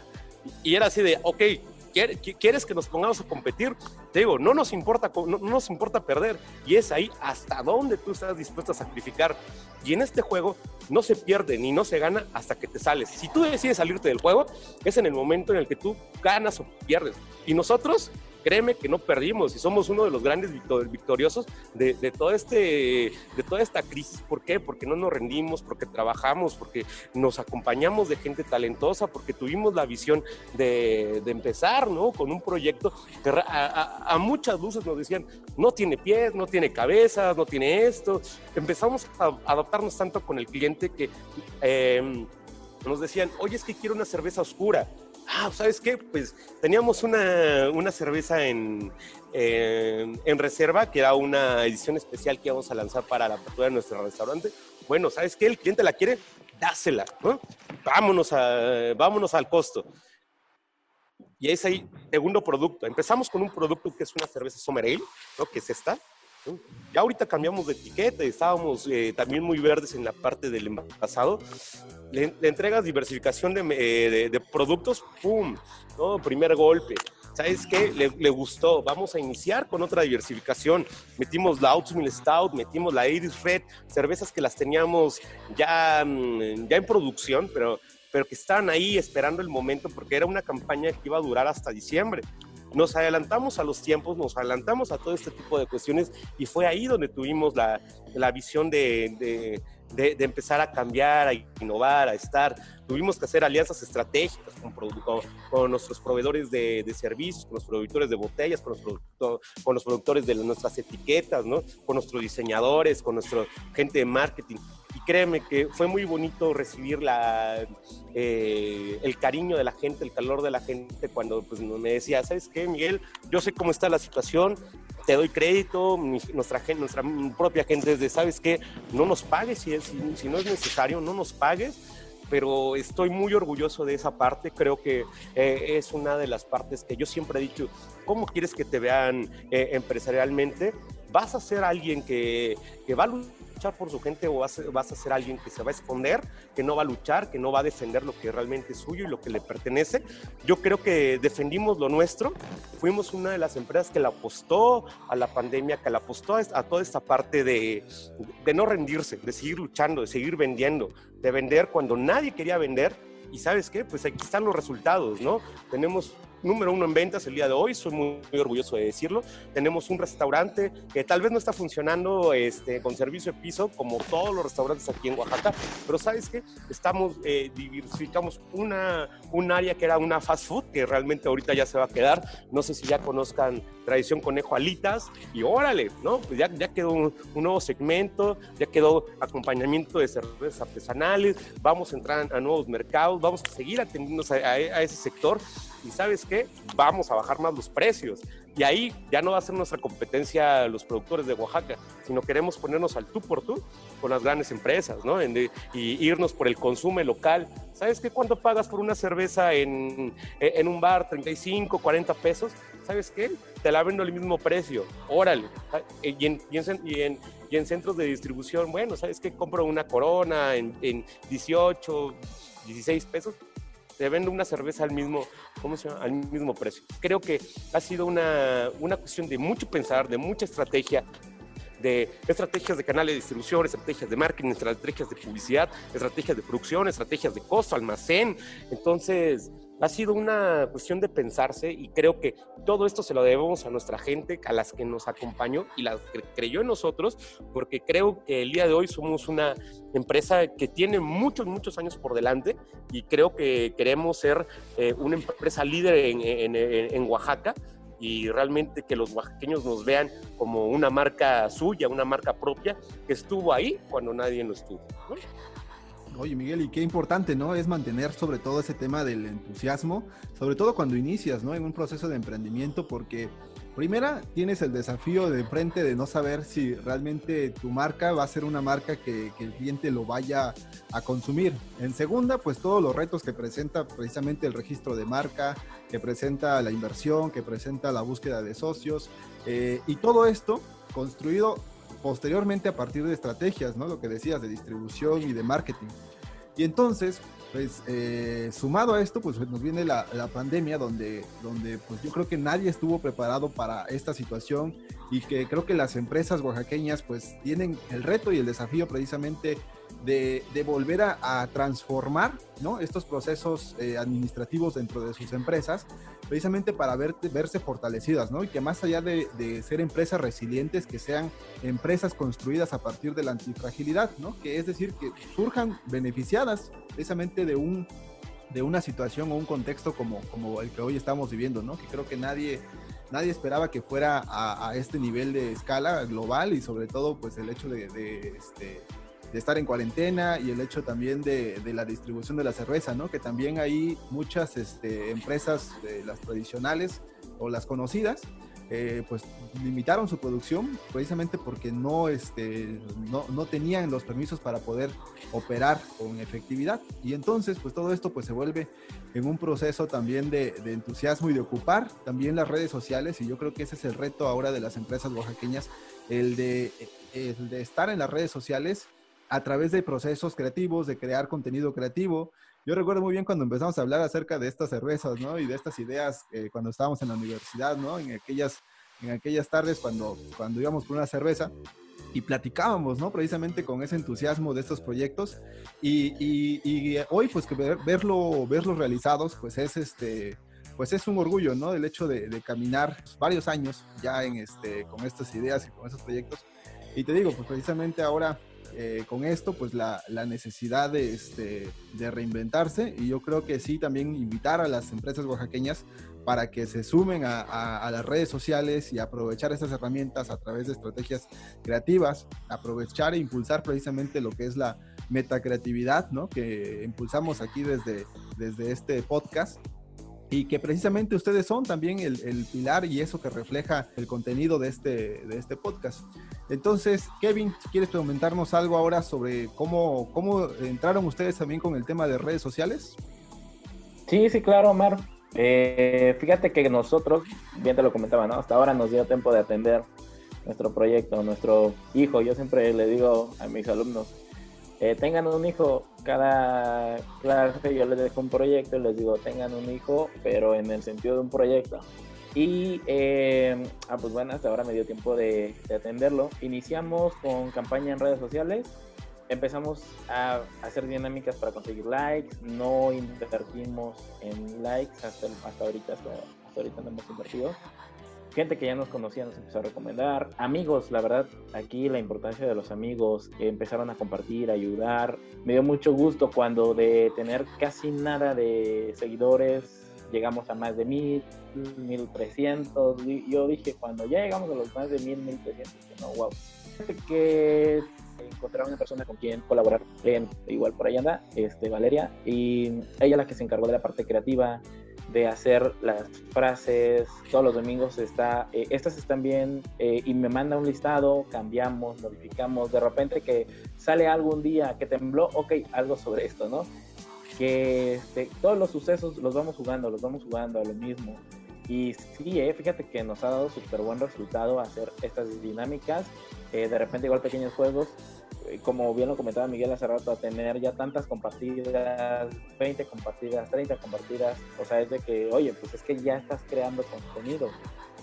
Y era así de, ok, ¿quieres que nos pongamos a competir? Te digo, no nos importa, no, nos importa perder. Y es ahí hasta dónde tú estás dispuesto a sacrificar. Y en este juego no se pierde ni no se gana hasta que te sales. Si tú decides salirte del juego, es en el momento en el que tú ganas o pierdes. Y nosotros créeme que no perdimos y somos uno de los grandes victoriosos de, de, todo este, de toda esta crisis. ¿Por qué? Porque no nos rendimos, porque trabajamos, porque nos acompañamos de gente talentosa, porque tuvimos la visión de, de empezar ¿no? con un proyecto que a, muchas luces nos decían, no tiene pies, no tiene cabezas, no tiene esto. Empezamos a adaptarnos tanto con el cliente que... Em, nos decían, oye, es que quiero una cerveza oscura ah, ¿sabes qué? Pues teníamos una, una cerveza en, en, reserva, que era una edición especial que íbamos a lanzar para la apertura de nuestro restaurante. Bueno, ¿sabes qué? El cliente la quiere, dásela, ¿no? Vámonos, a, vámonos al costo. Y es ahí, segundo producto. Empezamos con un producto que es una cerveza Summer Ale, ¿no? Que es esta. Ya ahorita cambiamos de etiqueta, estábamos eh, también muy verdes en la parte del envasado. Le, entregas diversificación eh, de, productos, ¡pum! ¿no? Primer golpe. ¿Sabes qué? Le, gustó. Vamos a iniciar con otra diversificación. Metimos la Oatmeal Stout, metimos la Iris Red, cervezas que las teníamos ya, mm, ya en producción, pero, pero que estaban ahí esperando el momento porque era una campaña que iba a durar hasta diciembre nos adelantamos a los tiempos, nos adelantamos a todo este tipo de cuestiones y fue ahí donde tuvimos la, la visión de, de, de, empezar a cambiar, a innovar, a estar. Tuvimos que hacer alianzas estratégicas con, con, nuestros proveedores de, de, servicios, con los productores de botellas, con los, con los productores de nuestras etiquetas, ¿no? con nuestros diseñadores, con nuestra gente de marketing créeme que fue muy bonito recibir la, eh, el cariño de la gente, el calor de la gente cuando pues, me decía, ¿sabes qué, Miguel? Yo sé cómo está la situación, te doy crédito, nuestra, nuestra propia gente es de, ¿sabes qué? No nos pagues si, si, no es necesario, no nos pagues pero estoy muy orgulloso de esa parte. Creo que eh, es una de las partes que yo siempre he dicho, ¿cómo quieres que te vean eh, empresarialmente? ¿Vas a ser alguien que, que va a luchar por su gente o vas, a ser alguien que se va a esconder, que no va a luchar, que no va a defender lo que realmente es suyo y lo que le pertenece. Yo creo que defendimos lo nuestro, fuimos una de las empresas que le apostó a la pandemia, que le apostó a, toda esta parte de, de no rendirse, de seguir luchando, de seguir vendiendo, de vender cuando nadie quería vender. Y sabes qué, pues aquí están los resultados, ¿no? Tenemos número uno en ventas el día de hoy, soy muy, orgulloso de decirlo. Tenemos un restaurante que tal vez no está funcionando este, con servicio de piso como todos los restaurantes aquí en Oaxaca, pero sabes que estamos, eh, diversificamos una, un área que era una fast food, que realmente ahorita ya se va a quedar. No sé si ya conozcan Tradición Conejo Alitas y órale, ¿no? Pues ya, ya quedó un, nuevo segmento, ya quedó acompañamiento de cervezas artesanales, vamos a entrar a nuevos mercados, vamos a seguir atendiendo a ese sector y sabes qué, vamos a bajar más los precios. Y ahí ya no va a ser nuestra competencia los productores de Oaxaca, sino queremos ponernos al tú por tú con las grandes empresas, ¿no? y irnos por el consumo local. ¿Sabes qué? ¿Cuánto pagas por una cerveza en, en un bar? 35, 40 pesos. ¿Sabes qué? Te la vendo al mismo precio. Órale. Y en, y en, y en, centros de distribución, bueno, ¿sabes qué? Compro una corona en, en 18, 16 pesos te vendo una cerveza al mismo, ¿cómo se llama? Al mismo precio. Creo que ha sido una, una cuestión de mucho pensar, de mucha estrategia, de estrategias de canales de distribución, estrategias de marketing, estrategias de publicidad, estrategias de producción, estrategias de costo, almacén. Entonces, ha sido una cuestión de pensarse y creo que todo esto se lo debemos a nuestra gente, a las que nos acompañó y las que creyó en nosotros, porque creo que el día de hoy somos una empresa que tiene muchos, muchos años por delante y creo que queremos ser eh, una empresa líder en, en, en Oaxaca y realmente que los oaxaqueños nos vean como una marca suya, una marca propia que estuvo ahí cuando nadie lo estuvo. Oye, Miguel, y qué importante, ¿no? Es mantener sobre todo ese tema del entusiasmo, sobre todo cuando inicias, ¿no? En un proceso de emprendimiento, porque primera, tienes el desafío de frente de no saber si realmente tu marca va a ser una marca que, el cliente lo vaya a consumir. En segunda, pues todos los retos que presenta precisamente el registro de marca, que presenta la inversión, que presenta la búsqueda de socios, eh, y todo esto construido posteriormente a partir de estrategias, ¿no? Lo que decías de distribución y de marketing. Y entonces, pues eh, sumado a esto, pues nos viene la, la, pandemia donde, donde pues yo creo que nadie estuvo preparado para esta situación y que creo que las empresas oaxaqueñas pues tienen el reto y el desafío precisamente de, de volver a, a, transformar ¿no? estos procesos eh, administrativos dentro de sus empresas, precisamente para ver, verse fortalecidas, ¿no? y que más allá de, de, ser empresas resilientes, que sean empresas construidas a partir de la antifragilidad, ¿no? que es decir, que surjan beneficiadas precisamente de un de una situación o un contexto como, como el que hoy estamos viviendo, ¿no? Que creo que nadie, nadie esperaba que fuera a, a este nivel de escala global y sobre todo pues el hecho de, de este, de estar en cuarentena y el hecho también de, de, la distribución de la cerveza, ¿no? Que también hay muchas este, empresas, eh, las tradicionales o las conocidas, eh, pues limitaron su producción precisamente porque no, este, no, no, tenían los permisos para poder operar con efectividad. Y entonces, pues todo esto pues se vuelve en un proceso también de, de entusiasmo y de ocupar también las redes sociales. Y yo creo que ese es el reto ahora de las empresas oaxaqueñas, el de, el de estar en las redes sociales a través de procesos creativos, de crear contenido creativo. Yo recuerdo muy bien cuando empezamos a hablar acerca de estas cervezas, ¿no? Y de estas ideas eh, cuando estábamos en la universidad, ¿no? En aquellas, en aquellas tardes cuando, cuando íbamos por una cerveza y platicábamos, ¿no? Precisamente con ese entusiasmo de estos proyectos y, y, y hoy pues que ver, verlo, verlos realizados pues es este, pues es un orgullo, ¿no? El hecho de, de caminar varios años ya en este, con estas ideas y con estos proyectos. Y te digo, pues precisamente ahora eh, con esto, pues la, la necesidad de, este, de reinventarse y yo creo que sí también invitar a las empresas oaxaqueñas para que se sumen a, las redes sociales y aprovechar estas herramientas a través de estrategias creativas, aprovechar e impulsar precisamente lo que es la metacreatividad, ¿no? Que impulsamos aquí desde, desde este podcast y que precisamente ustedes son también el, el, pilar y eso que refleja el contenido de este, de este podcast. Entonces, Kevin, ¿quieres comentarnos algo ahora sobre cómo, cómo entraron ustedes también con el tema de redes sociales? Sí, sí, claro, Omar. Eh, fíjate que nosotros, bien te lo comentaba, ¿no? Hasta ahora nos dio tiempo de atender nuestro proyecto, nuestro hijo. Yo siempre le digo a mis alumnos, eh, tengan un hijo, cada clase yo les dejo un proyecto y les digo, tengan un hijo, pero en el sentido de un proyecto. Y, eh, ah, pues bueno, hasta ahora me dio tiempo de, de, atenderlo. Iniciamos con campaña en redes sociales, empezamos a hacer dinámicas para conseguir likes, no invertimos en likes hasta, hasta ahorita, hasta, hasta ahorita no hemos invertido gente que ya nos conocía nos empezó a recomendar, amigos, la verdad, aquí la importancia de los amigos que empezaron a compartir, a ayudar. Me dio mucho gusto cuando de tener casi nada de seguidores llegamos a más de mil, mil trescientos. Yo dije, cuando ya llegamos a los más de mil, mil trescientos, no, wow. Que encontrar una persona con quien colaborar, igual por ahí anda, este, Valeria, y ella la que se encargó de la parte creativa, de hacer las frases todos los domingos está eh, estas están bien eh, y me manda un listado cambiamos modificamos de repente que sale algún día que tembló ok algo sobre esto no que este, todos los sucesos los vamos jugando los vamos jugando a lo mismo. Y sí eh, fíjate que nos ha dado súper buen resultado hacer estas dinámicas eh, de repente igual pequeños juegos como bien lo comentaba Miguel hace rato, a tener ya tantas compartidas, 20 compartidas, 30 compartidas, o sea, es de que, oye, pues es que ya estás creando contenido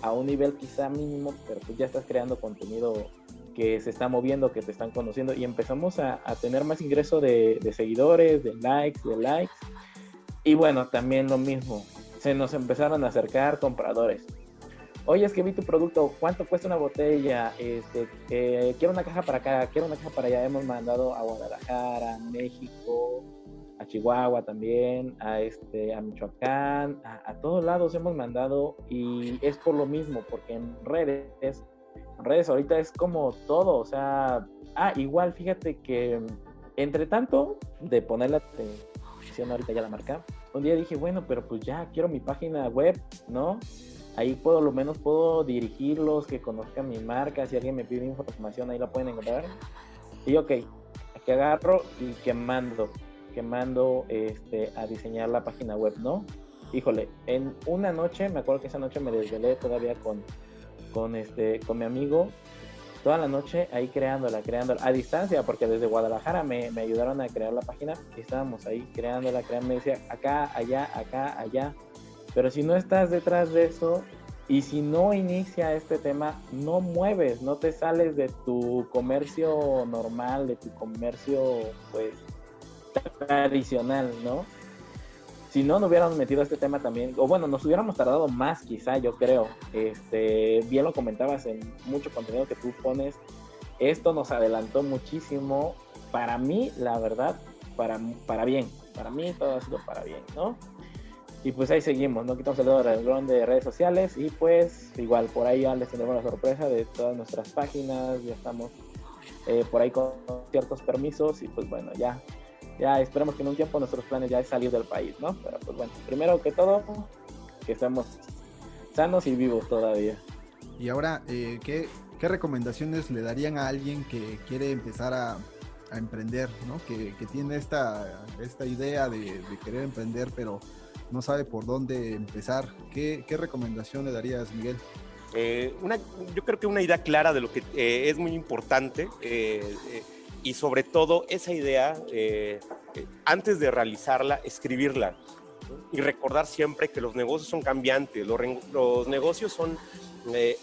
a un nivel quizá mínimo, pero pues ya estás creando contenido que se está moviendo, que te están conociendo y empezamos a, a tener más ingreso de, de seguidores, de likes, de likes. Y bueno, también lo mismo, se nos empezaron a acercar compradores oye, es que vi tu producto, ¿cuánto cuesta una botella? Este, eh, quiero una caja para acá, quiero una caja para allá. Hemos mandado a Guadalajara, México, a Chihuahua también, a, este, a Michoacán, a, todos lados hemos mandado y es por lo mismo, porque en redes, redes ahorita es como todo, o sea, ah, igual fíjate que entre tanto de poner la atención ahorita ya la marca, un día dije, bueno, pero pues ya quiero mi página web, ¿no? Ahí puedo, lo menos puedo dirigirlos, que conozcan mi marca, si alguien me pide información ahí la pueden encontrar. Y ok, aquí agarro y que mando, que mando este, a diseñar la página web, ¿no? Híjole, en una noche, me acuerdo que esa noche me desvelé todavía con, con, este, con mi amigo, toda la noche ahí creándola, creándola, a distancia, porque desde Guadalajara me, me ayudaron a crear la página y estábamos ahí creándola, creando, me decía acá, allá, acá, allá pero si no estás detrás de eso y si no inicia este tema, no mueves, no te sales de tu comercio normal, de tu comercio pues tradicional, ¿no? Si no, no hubiéramos metido este tema también, o bueno, nos hubiéramos tardado más quizá, yo creo. Este, bien lo comentabas en mucho contenido que tú pones. Esto nos adelantó muchísimo. Para mí, la verdad, para, para bien. Para mí todo ha sido para bien, ¿no? Y pues ahí seguimos, no quitamos el dedo de redes sociales y pues igual por ahí ya les tenemos la sorpresa de todas nuestras páginas, ya estamos eh, por ahí con ciertos permisos y pues bueno, ya, ya esperemos que en un tiempo nuestros planes ya es salir del país, ¿no? Pero pues bueno, primero que todo, que estemos sanos y vivos todavía. Y ahora, eh, ¿qué, ¿qué, recomendaciones le darían a alguien que quiere empezar a, a emprender, ¿no? Que, que, tiene esta, esta idea de, de querer emprender, pero no sabe por dónde empezar. ¿Qué, recomendación le darías, Miguel? Eh, una, yo creo que una idea clara de lo que eh, es muy importante eh, y sobre todo esa idea, antes de realizarla, escribirla y recordar siempre que los negocios son cambiantes, los, negocios son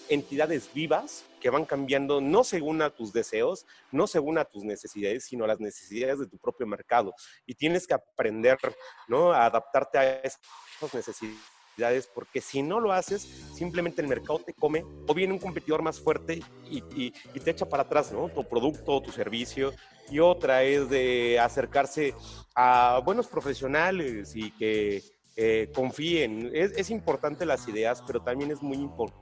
entidades vivas que van cambiando no según a tus deseos, no según a tus necesidades, sino a las necesidades de tu propio mercado. Y tienes que aprender, ¿no? A adaptarte a esas necesidades, porque si no lo haces, simplemente el mercado te come o viene un competidor más fuerte y, y, te echa para atrás, ¿no? Tu producto, tu servicio. Y otra es de acercarse a buenos profesionales y que eh, confíen. Es, importante las ideas, pero también es muy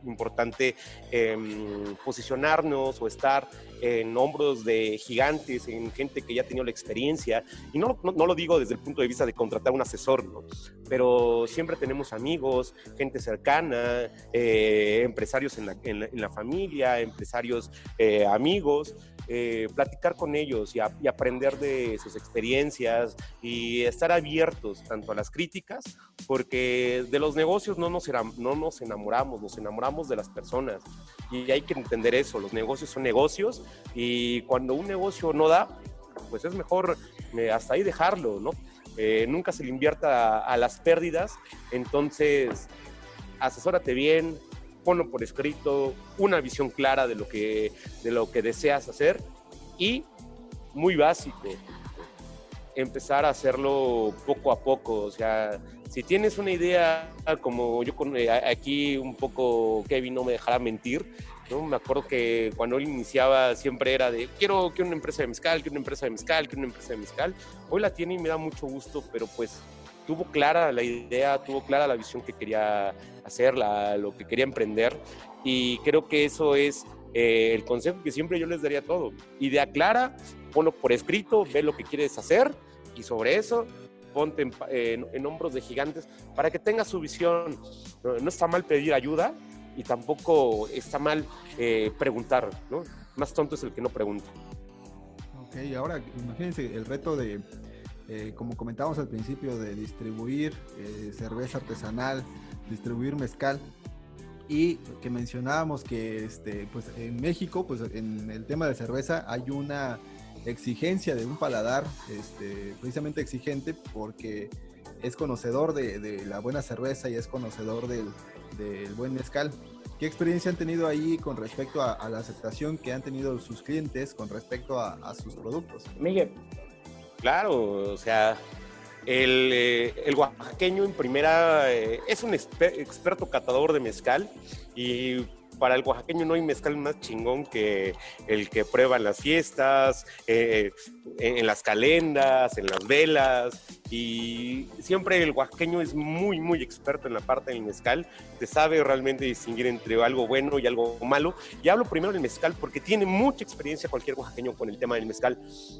importante em, posicionarnos o estar en hombros de gigantes, en gente que ya ha tenido la experiencia. Y no, no, lo digo desde el punto de vista de contratar un asesor, ¿no? pero siempre tenemos amigos, gente cercana, eh, empresarios en la, en, la, familia, empresarios eh, amigos. Eh, platicar con ellos y, aprender de sus experiencias y estar abiertos tanto a las críticas, porque de los negocios no nos, no nos enamoramos, nos enamoramos de las personas y hay que entender eso, los negocios son negocios y cuando un negocio no da, pues es mejor eh, hasta ahí dejarlo, ¿no? Eh, nunca se le invierta a las pérdidas, entonces asesórate bien, ponlo por escrito, una visión clara de lo que, de lo que deseas hacer y, muy básico, empezar a hacerlo poco a poco. O sea, si tienes una idea como yo con, eh, aquí un poco Kevin no me dejará mentir, ¿no? Me acuerdo que cuando él iniciaba siempre era de quiero que una empresa de mezcal, que una empresa de mezcal, que una empresa de mezcal. Hoy la tiene y me da mucho gusto, pero pues tuvo clara la idea, tuvo clara la visión que quería hacer, lo que quería emprender. Y creo que eso es eh, el consejo que siempre yo les daría a todo. Idea clara, ponlo por escrito, ve lo que quieres hacer y sobre eso ponte en, hombros de gigantes para que tengas su visión. No, está mal pedir ayuda y tampoco está mal eh, preguntar, ¿no? Más tonto es el que no pregunta. Ok, ahora imagínense el reto de eh, como comentábamos al principio, de distribuir cerveza artesanal, distribuir mezcal y que mencionábamos que este, pues en México, pues en el tema de cerveza hay una exigencia de un paladar este, precisamente exigente porque es conocedor de, la buena cerveza y es conocedor del, buen mezcal. ¿Qué experiencia han tenido ahí con respecto a, la aceptación que han tenido sus clientes con respecto a, a sus productos? Miguel, Claro, o sea, el, eh, oaxaqueño en primera eh, es un experto catador de mezcal y para el oaxaqueño no hay mezcal más chingón que el que prueba en las fiestas, eh, en, las calendas, en las velas. y siempre el oaxaqueño es muy, muy experto en la parte del mezcal, te sabe realmente distinguir entre algo bueno y algo malo. Y hablo primero del mezcal porque tiene mucha experiencia cualquier oaxaqueño con el tema del mezcal,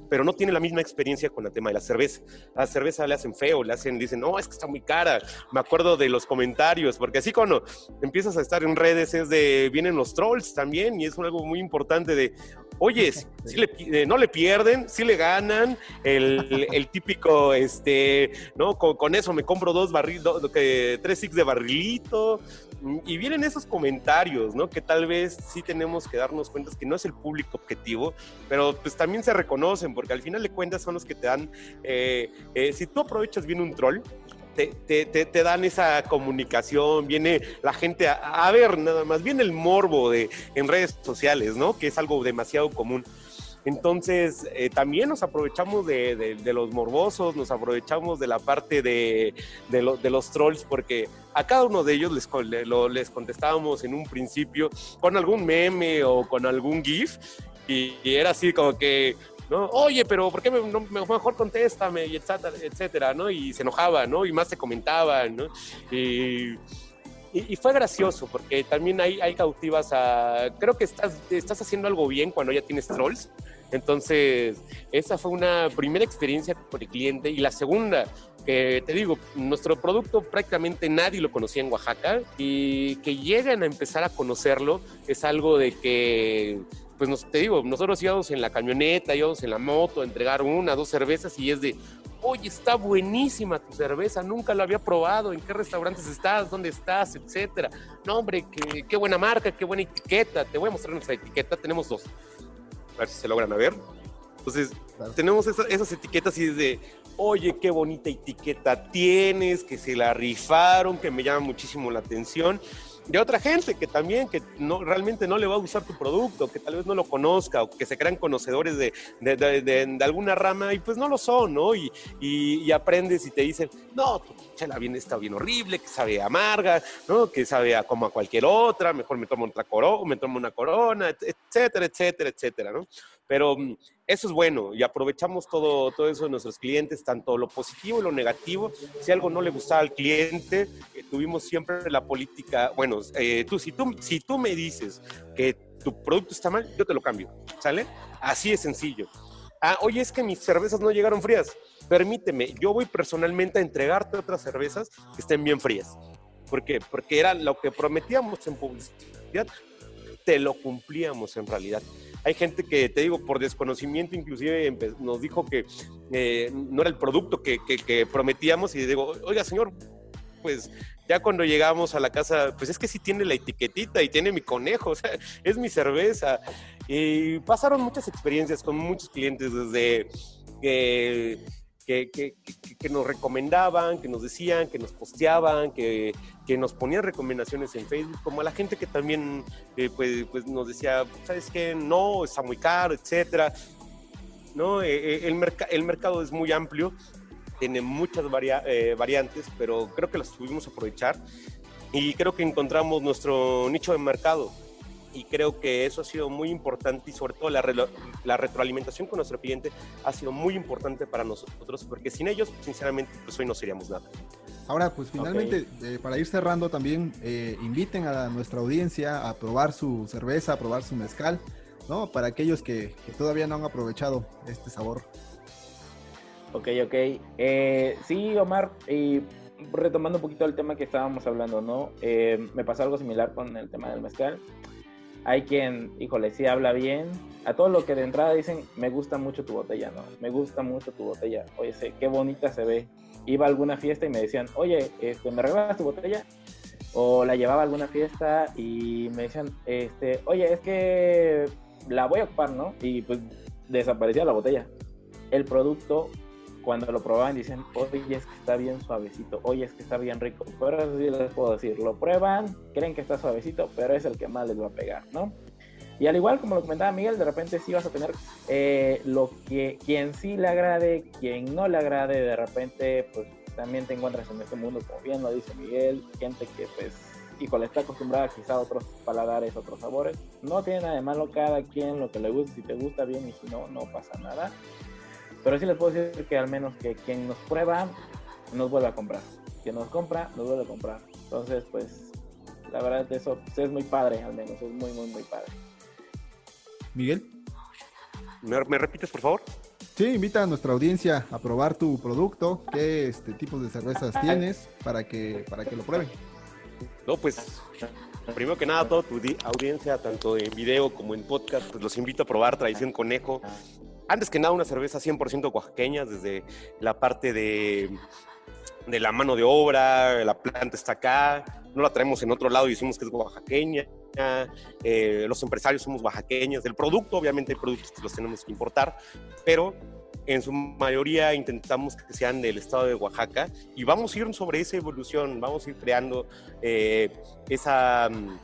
pero no tiene la misma experiencia con el tema de la cerveza. La cerveza le hacen feo, le hacen, dicen, no, es que está muy cara. Me acuerdo de los comentarios, porque así cuando empiezas a estar en redes es de, vienen los trolls también y es algo muy importante de, oye, si, le, eh, no le pierden, si le ganan, el, el típico, este, ¿no? Con, eso me compro dos barrilos, tres six de barrilito, y vienen esos comentarios, ¿no? Que tal vez sí tenemos que darnos cuenta que no es el público objetivo, pero pues también se reconocen, porque al final de cuentas son los que te dan, eh, eh, si tú aprovechas bien un troll, te, dan esa comunicación, viene la gente a, ver nada más, viene el morbo de, en redes sociales, ¿no? Que es algo demasiado común. Entonces, eh, también nos aprovechamos de, los morbosos, nos aprovechamos de la parte de, de, los trolls, porque a cada uno de ellos les, les contestábamos en un principio con algún meme o con algún GIF, y era así como que ¿no? Oye, pero ¿por qué me, no, mejor contéstame? Y etcétera, etcétera, ¿no? Y se enojaba, ¿no? Y más se comentaban, ¿no? Y, y, fue gracioso porque también hay, cautivas a... Creo que estás, estás haciendo algo bien cuando ya tienes trolls. Entonces, esa fue una primera experiencia con el cliente. Y la segunda, que te digo, nuestro producto prácticamente nadie lo conocía en Oaxaca y que lleguen a empezar a conocerlo es algo de que pues nos, te digo, nosotros íbamos en la camioneta, íbamos en la moto a entregar una, dos cervezas y es de, oye, está buenísima tu cerveza, nunca la había probado, ¿en qué restaurantes estás? ¿Dónde estás? Etcétera. No, hombre, qué, qué buena marca, qué buena etiqueta. Te voy a mostrar nuestra etiqueta, tenemos dos. A ver si se logran a ver. Entonces, tenemos esas etiquetas y es de, oye, qué bonita etiqueta tienes, que se la rifaron, que me llama muchísimo la atención de otra gente que también, que no, realmente no le va a gustar tu producto, que tal vez no lo conozca o que se crean conocedores de, de, de, de alguna rama y pues no lo son, ¿no? Y, y, aprendes y te dicen, no, tu chela bien está bien horrible, que sabe amarga, ¿no? Que sabe a, como a cualquier otra, mejor me tomo otra corona, me tomo una corona, etcétera, etcétera, etcétera, ¿no? Pero mm, eso es bueno y aprovechamos todo, todo eso de nuestros clientes, tanto lo positivo y lo negativo. Si algo no le gustaba al cliente, eh, tuvimos siempre la política, bueno, eh, tú, si tú, si tú me dices que tu producto está mal, yo te lo cambio, ¿sale? Así es sencillo. Ah, oye, es que mis cervezas no llegaron frías. Permíteme, yo voy personalmente a entregarte otras cervezas que estén bien frías. ¿Por qué? Porque era lo que prometíamos en publicidad, te lo cumplíamos en realidad. Hay gente que, te digo, por desconocimiento inclusive nos dijo que eh, no era el producto que, prometíamos y digo, oiga señor, pues ya cuando llegamos a la casa, pues es que sí tiene la etiquetita y tiene mi conejo, o sea, es mi cerveza. Y pasaron muchas experiencias con muchos clientes desde que que, que, nos recomendaban, que nos decían, que nos posteaban, que, nos ponían recomendaciones en Facebook, como a la gente que también eh, pues, pues, nos decía, ¿sabes qué? No, está muy caro, etcétera. ¿No? Eh, eh, el, el mercado es muy amplio, tiene muchas variantes, pero creo que las tuvimos aprovechar y creo que encontramos nuestro nicho de mercado y creo que eso ha sido muy importante y sobre todo la, la, retroalimentación con nuestro cliente ha sido muy importante para nosotros porque sin ellos, sinceramente, pues hoy no seríamos nada. Ahora, pues finalmente, eh, para ir cerrando también, eh, inviten a nuestra audiencia a probar su cerveza, a probar su mezcal, ¿no? Para aquellos que, todavía no han aprovechado este sabor. Ok, ok. Eh, sí, Omar, y retomando un poquito el tema que estábamos hablando, ¿no? me pasó algo similar con el tema del mezcal. Hay quien, híjole, sí habla bien. A todo lo que de entrada dicen, me gusta mucho tu botella, ¿no? Me gusta mucho tu botella. Oye, sé, qué bonita se ve. Iba a alguna fiesta y me decían, oye, este, ¿me regalas tu botella? O la llevaba a alguna fiesta y me decían, este, oye, es que la voy a ocupar, ¿no? Y pues desaparecía la botella. El producto cuando lo probaban dicen, oye, es que está bien suavecito, oye, es que está bien rico. Pero eso sí les puedo decir, lo prueban, creen que está suavecito, pero es el que más les va a pegar, ¿no? Y al igual como lo comentaba Miguel, de repente sí vas a tener eh, lo que quien sí le agrade, quien no le agrade, de repente pues también te encuentras en este mundo, como bien lo dice Miguel, gente que pues híjole, está acostumbrada quizá a otros paladares, otros sabores. No tiene nada de malo cada quien lo que le gusta, si te gusta bien y si no, no pasa nada. Pero sí les puedo decir que al menos que quien nos prueba nos vuelve a comprar. Quien nos compra nos vuelve a comprar. Entonces, pues, la verdad eso pues, es muy padre, al menos, es muy, muy, muy padre. Miguel. ¿Me, repites, por favor? Sí, invita a nuestra audiencia a probar tu producto, qué este, tipos de cervezas tienes para que, para que lo prueben. No, pues primero que nada, toda tu audiencia, tanto en video como en podcast, pues los invito a probar Tradición Conejo. Antes que nada, una cerveza 100% oaxaqueña, desde la parte de, de la mano de obra, la planta está acá, no la traemos en otro lado y decimos que es oaxaqueña. Eh, los empresarios somos oaxaqueños. Del producto, obviamente hay productos que los tenemos que importar, pero en su mayoría intentamos que sean del estado de Oaxaca y vamos a ir sobre esa evolución, vamos a ir creando eh, esa, mm,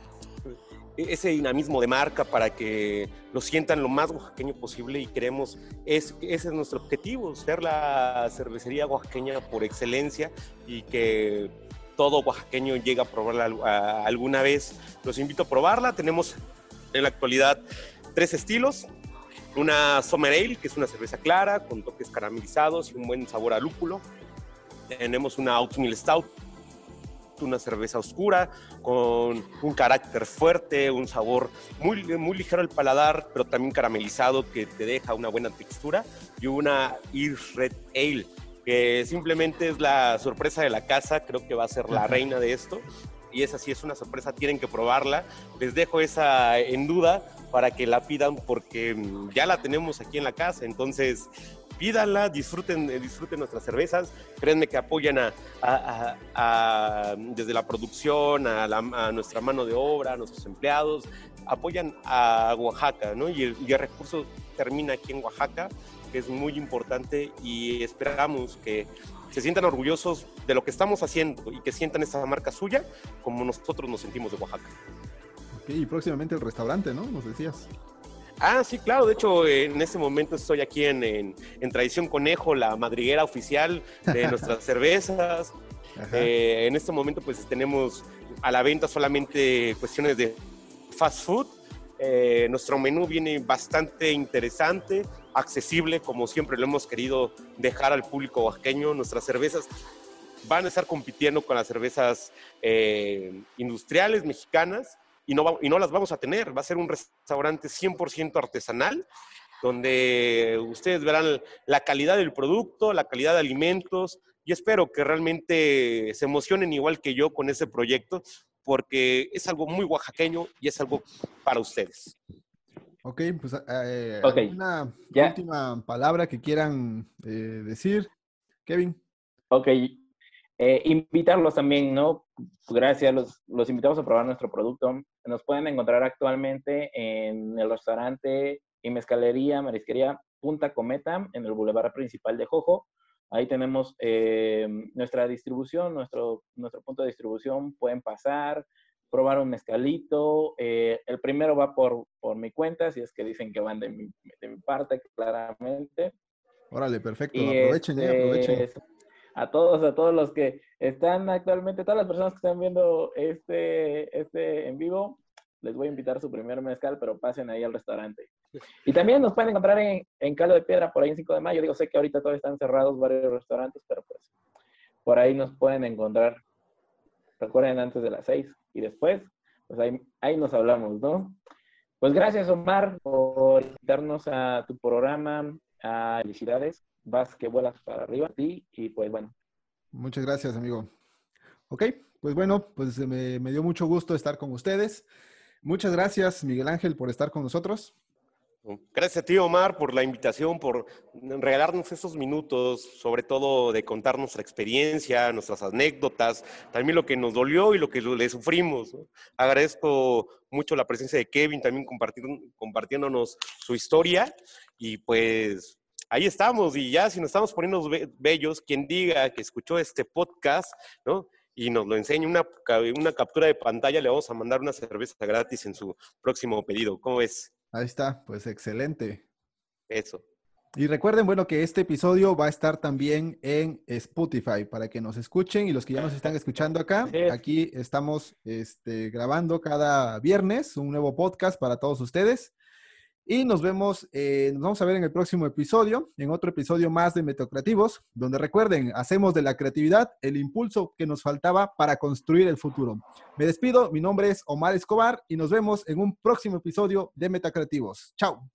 ese dinamismo de marca para que lo sientan lo más oaxaqueño posible y queremos, es, ese es nuestro objetivo, ser la cervecería oaxaqueña por excelencia y que todo oaxaqueño llegue a probarla alguna vez. Los invito a probarla, tenemos en la actualidad tres estilos, una Summer Ale, que es una cerveza clara, con toques caramelizados y un buen sabor a lúpulo. Tenemos una Oatmeal Stout, una cerveza oscura, con un carácter fuerte, un sabor muy, muy ligero al paladar, pero también caramelizado, que te deja una buena textura. Y una Irish Red Ale, que simplemente es la sorpresa de la casa, creo que va a ser la reina de esto. Y esa sí es una sorpresa, tienen que probarla. Les dejo esa en duda para que la pidan porque mm, ya la tenemos aquí en la casa. Entonces, pídanla, disfruten, eh, disfruten nuestras cervezas. Créanme que apoyan a, desde la producción, a, nuestra mano de obra, a nuestros empleados. Apoyan a Oaxaca, ¿no? Y el, y el recurso termina aquí en Oaxaca, que es muy importante y esperamos que se sientan orgullosos de lo que estamos haciendo y que sientan esta marca suya como nosotros nos sentimos de Oaxaca y próximamente el restaurante, ¿no? Nos decías. Ah, sí, claro. De hecho, en este momento estoy aquí en, en, Tradición Conejo, la madriguera oficial de nuestras cervezas. Eh, en este momento, pues tenemos a la venta solamente cuestiones de fast food. Eh, nuestro menú viene bastante interesante, accesible, como siempre lo hemos querido dejar al público oaxaqueño. Nuestras cervezas van a estar compitiendo con las cervezas eh, industriales mexicanas y no, y no las vamos a tener. Va a ser un restaurante 100% artesanal, donde ustedes verán la calidad del producto, la calidad de alimentos, y espero que realmente se emocionen igual que yo con ese proyecto, porque es algo muy oaxaqueño y es algo para ustedes. Ok, pues eh, una última palabra que quieran eh, decir, Kevin. Ok, eh, invitarlos también, ¿no? Gracias, los, los invitamos a probar nuestro producto. Nos pueden encontrar actualmente en el restaurante y mezcalería, marisquería Punta Cometa, en el bulevar principal de Jojo. Ahí tenemos eh, nuestra distribución, nuestro, nuestro punto de distribución. Pueden pasar, probar un mezcalito. Eh, el primero va por, por mi cuenta, si es que dicen que van de mi, de mi parte, claramente. Órale, perfecto. aprovechen, aprovechen. A todos, a todos los que están actualmente, todas las personas que están viendo este, este en vivo, les voy a invitar su primer mezcal, pero pasen ahí al restaurante. Y también nos pueden encontrar en, en Calo de Piedra por ahí en 5 de mayo. Digo, sé que ahorita todavía están cerrados varios restaurantes, pero pues por ahí nos pueden encontrar. Recuerden antes de las 6 y después, pues ahí, ahí nos hablamos, ¿no? Pues gracias, Omar, por invitarnos a tu programa. A felicidades vas que vuelas para arriba y, y pues bueno. Muchas gracias, amigo. Ok, pues bueno, pues me, me dio mucho gusto estar con ustedes. Muchas gracias, Miguel Ángel, por estar con nosotros. Gracias a ti, Omar, por la invitación, por regalarnos esos minutos, sobre todo de contar nuestra experiencia, nuestras anécdotas, también lo que nos dolió y lo que le sufrimos. Agradezco mucho la presencia de Kevin, también compartiéndonos su historia y pues ahí estamos y ya si nos estamos poniendo bellos, quien diga que escuchó este podcast, ¿no? Y nos lo enseña una, una captura de pantalla, le vamos a mandar una cerveza gratis en su próximo pedido. ¿Cómo ves? Ahí está, pues excelente. Eso. Y recuerden, bueno, que este episodio va a estar también en Spotify para que nos escuchen y los que ya nos están escuchando acá, aquí estamos este, grabando cada viernes un nuevo podcast para todos ustedes. Y nos vemos, eh, nos vamos a ver en el próximo episodio, en otro episodio más de Metacreativos, donde recuerden, hacemos de la creatividad el impulso que nos faltaba para construir el futuro. Me despido, mi nombre es Omar Escobar y nos vemos en un próximo episodio de Metacreativos. Chao.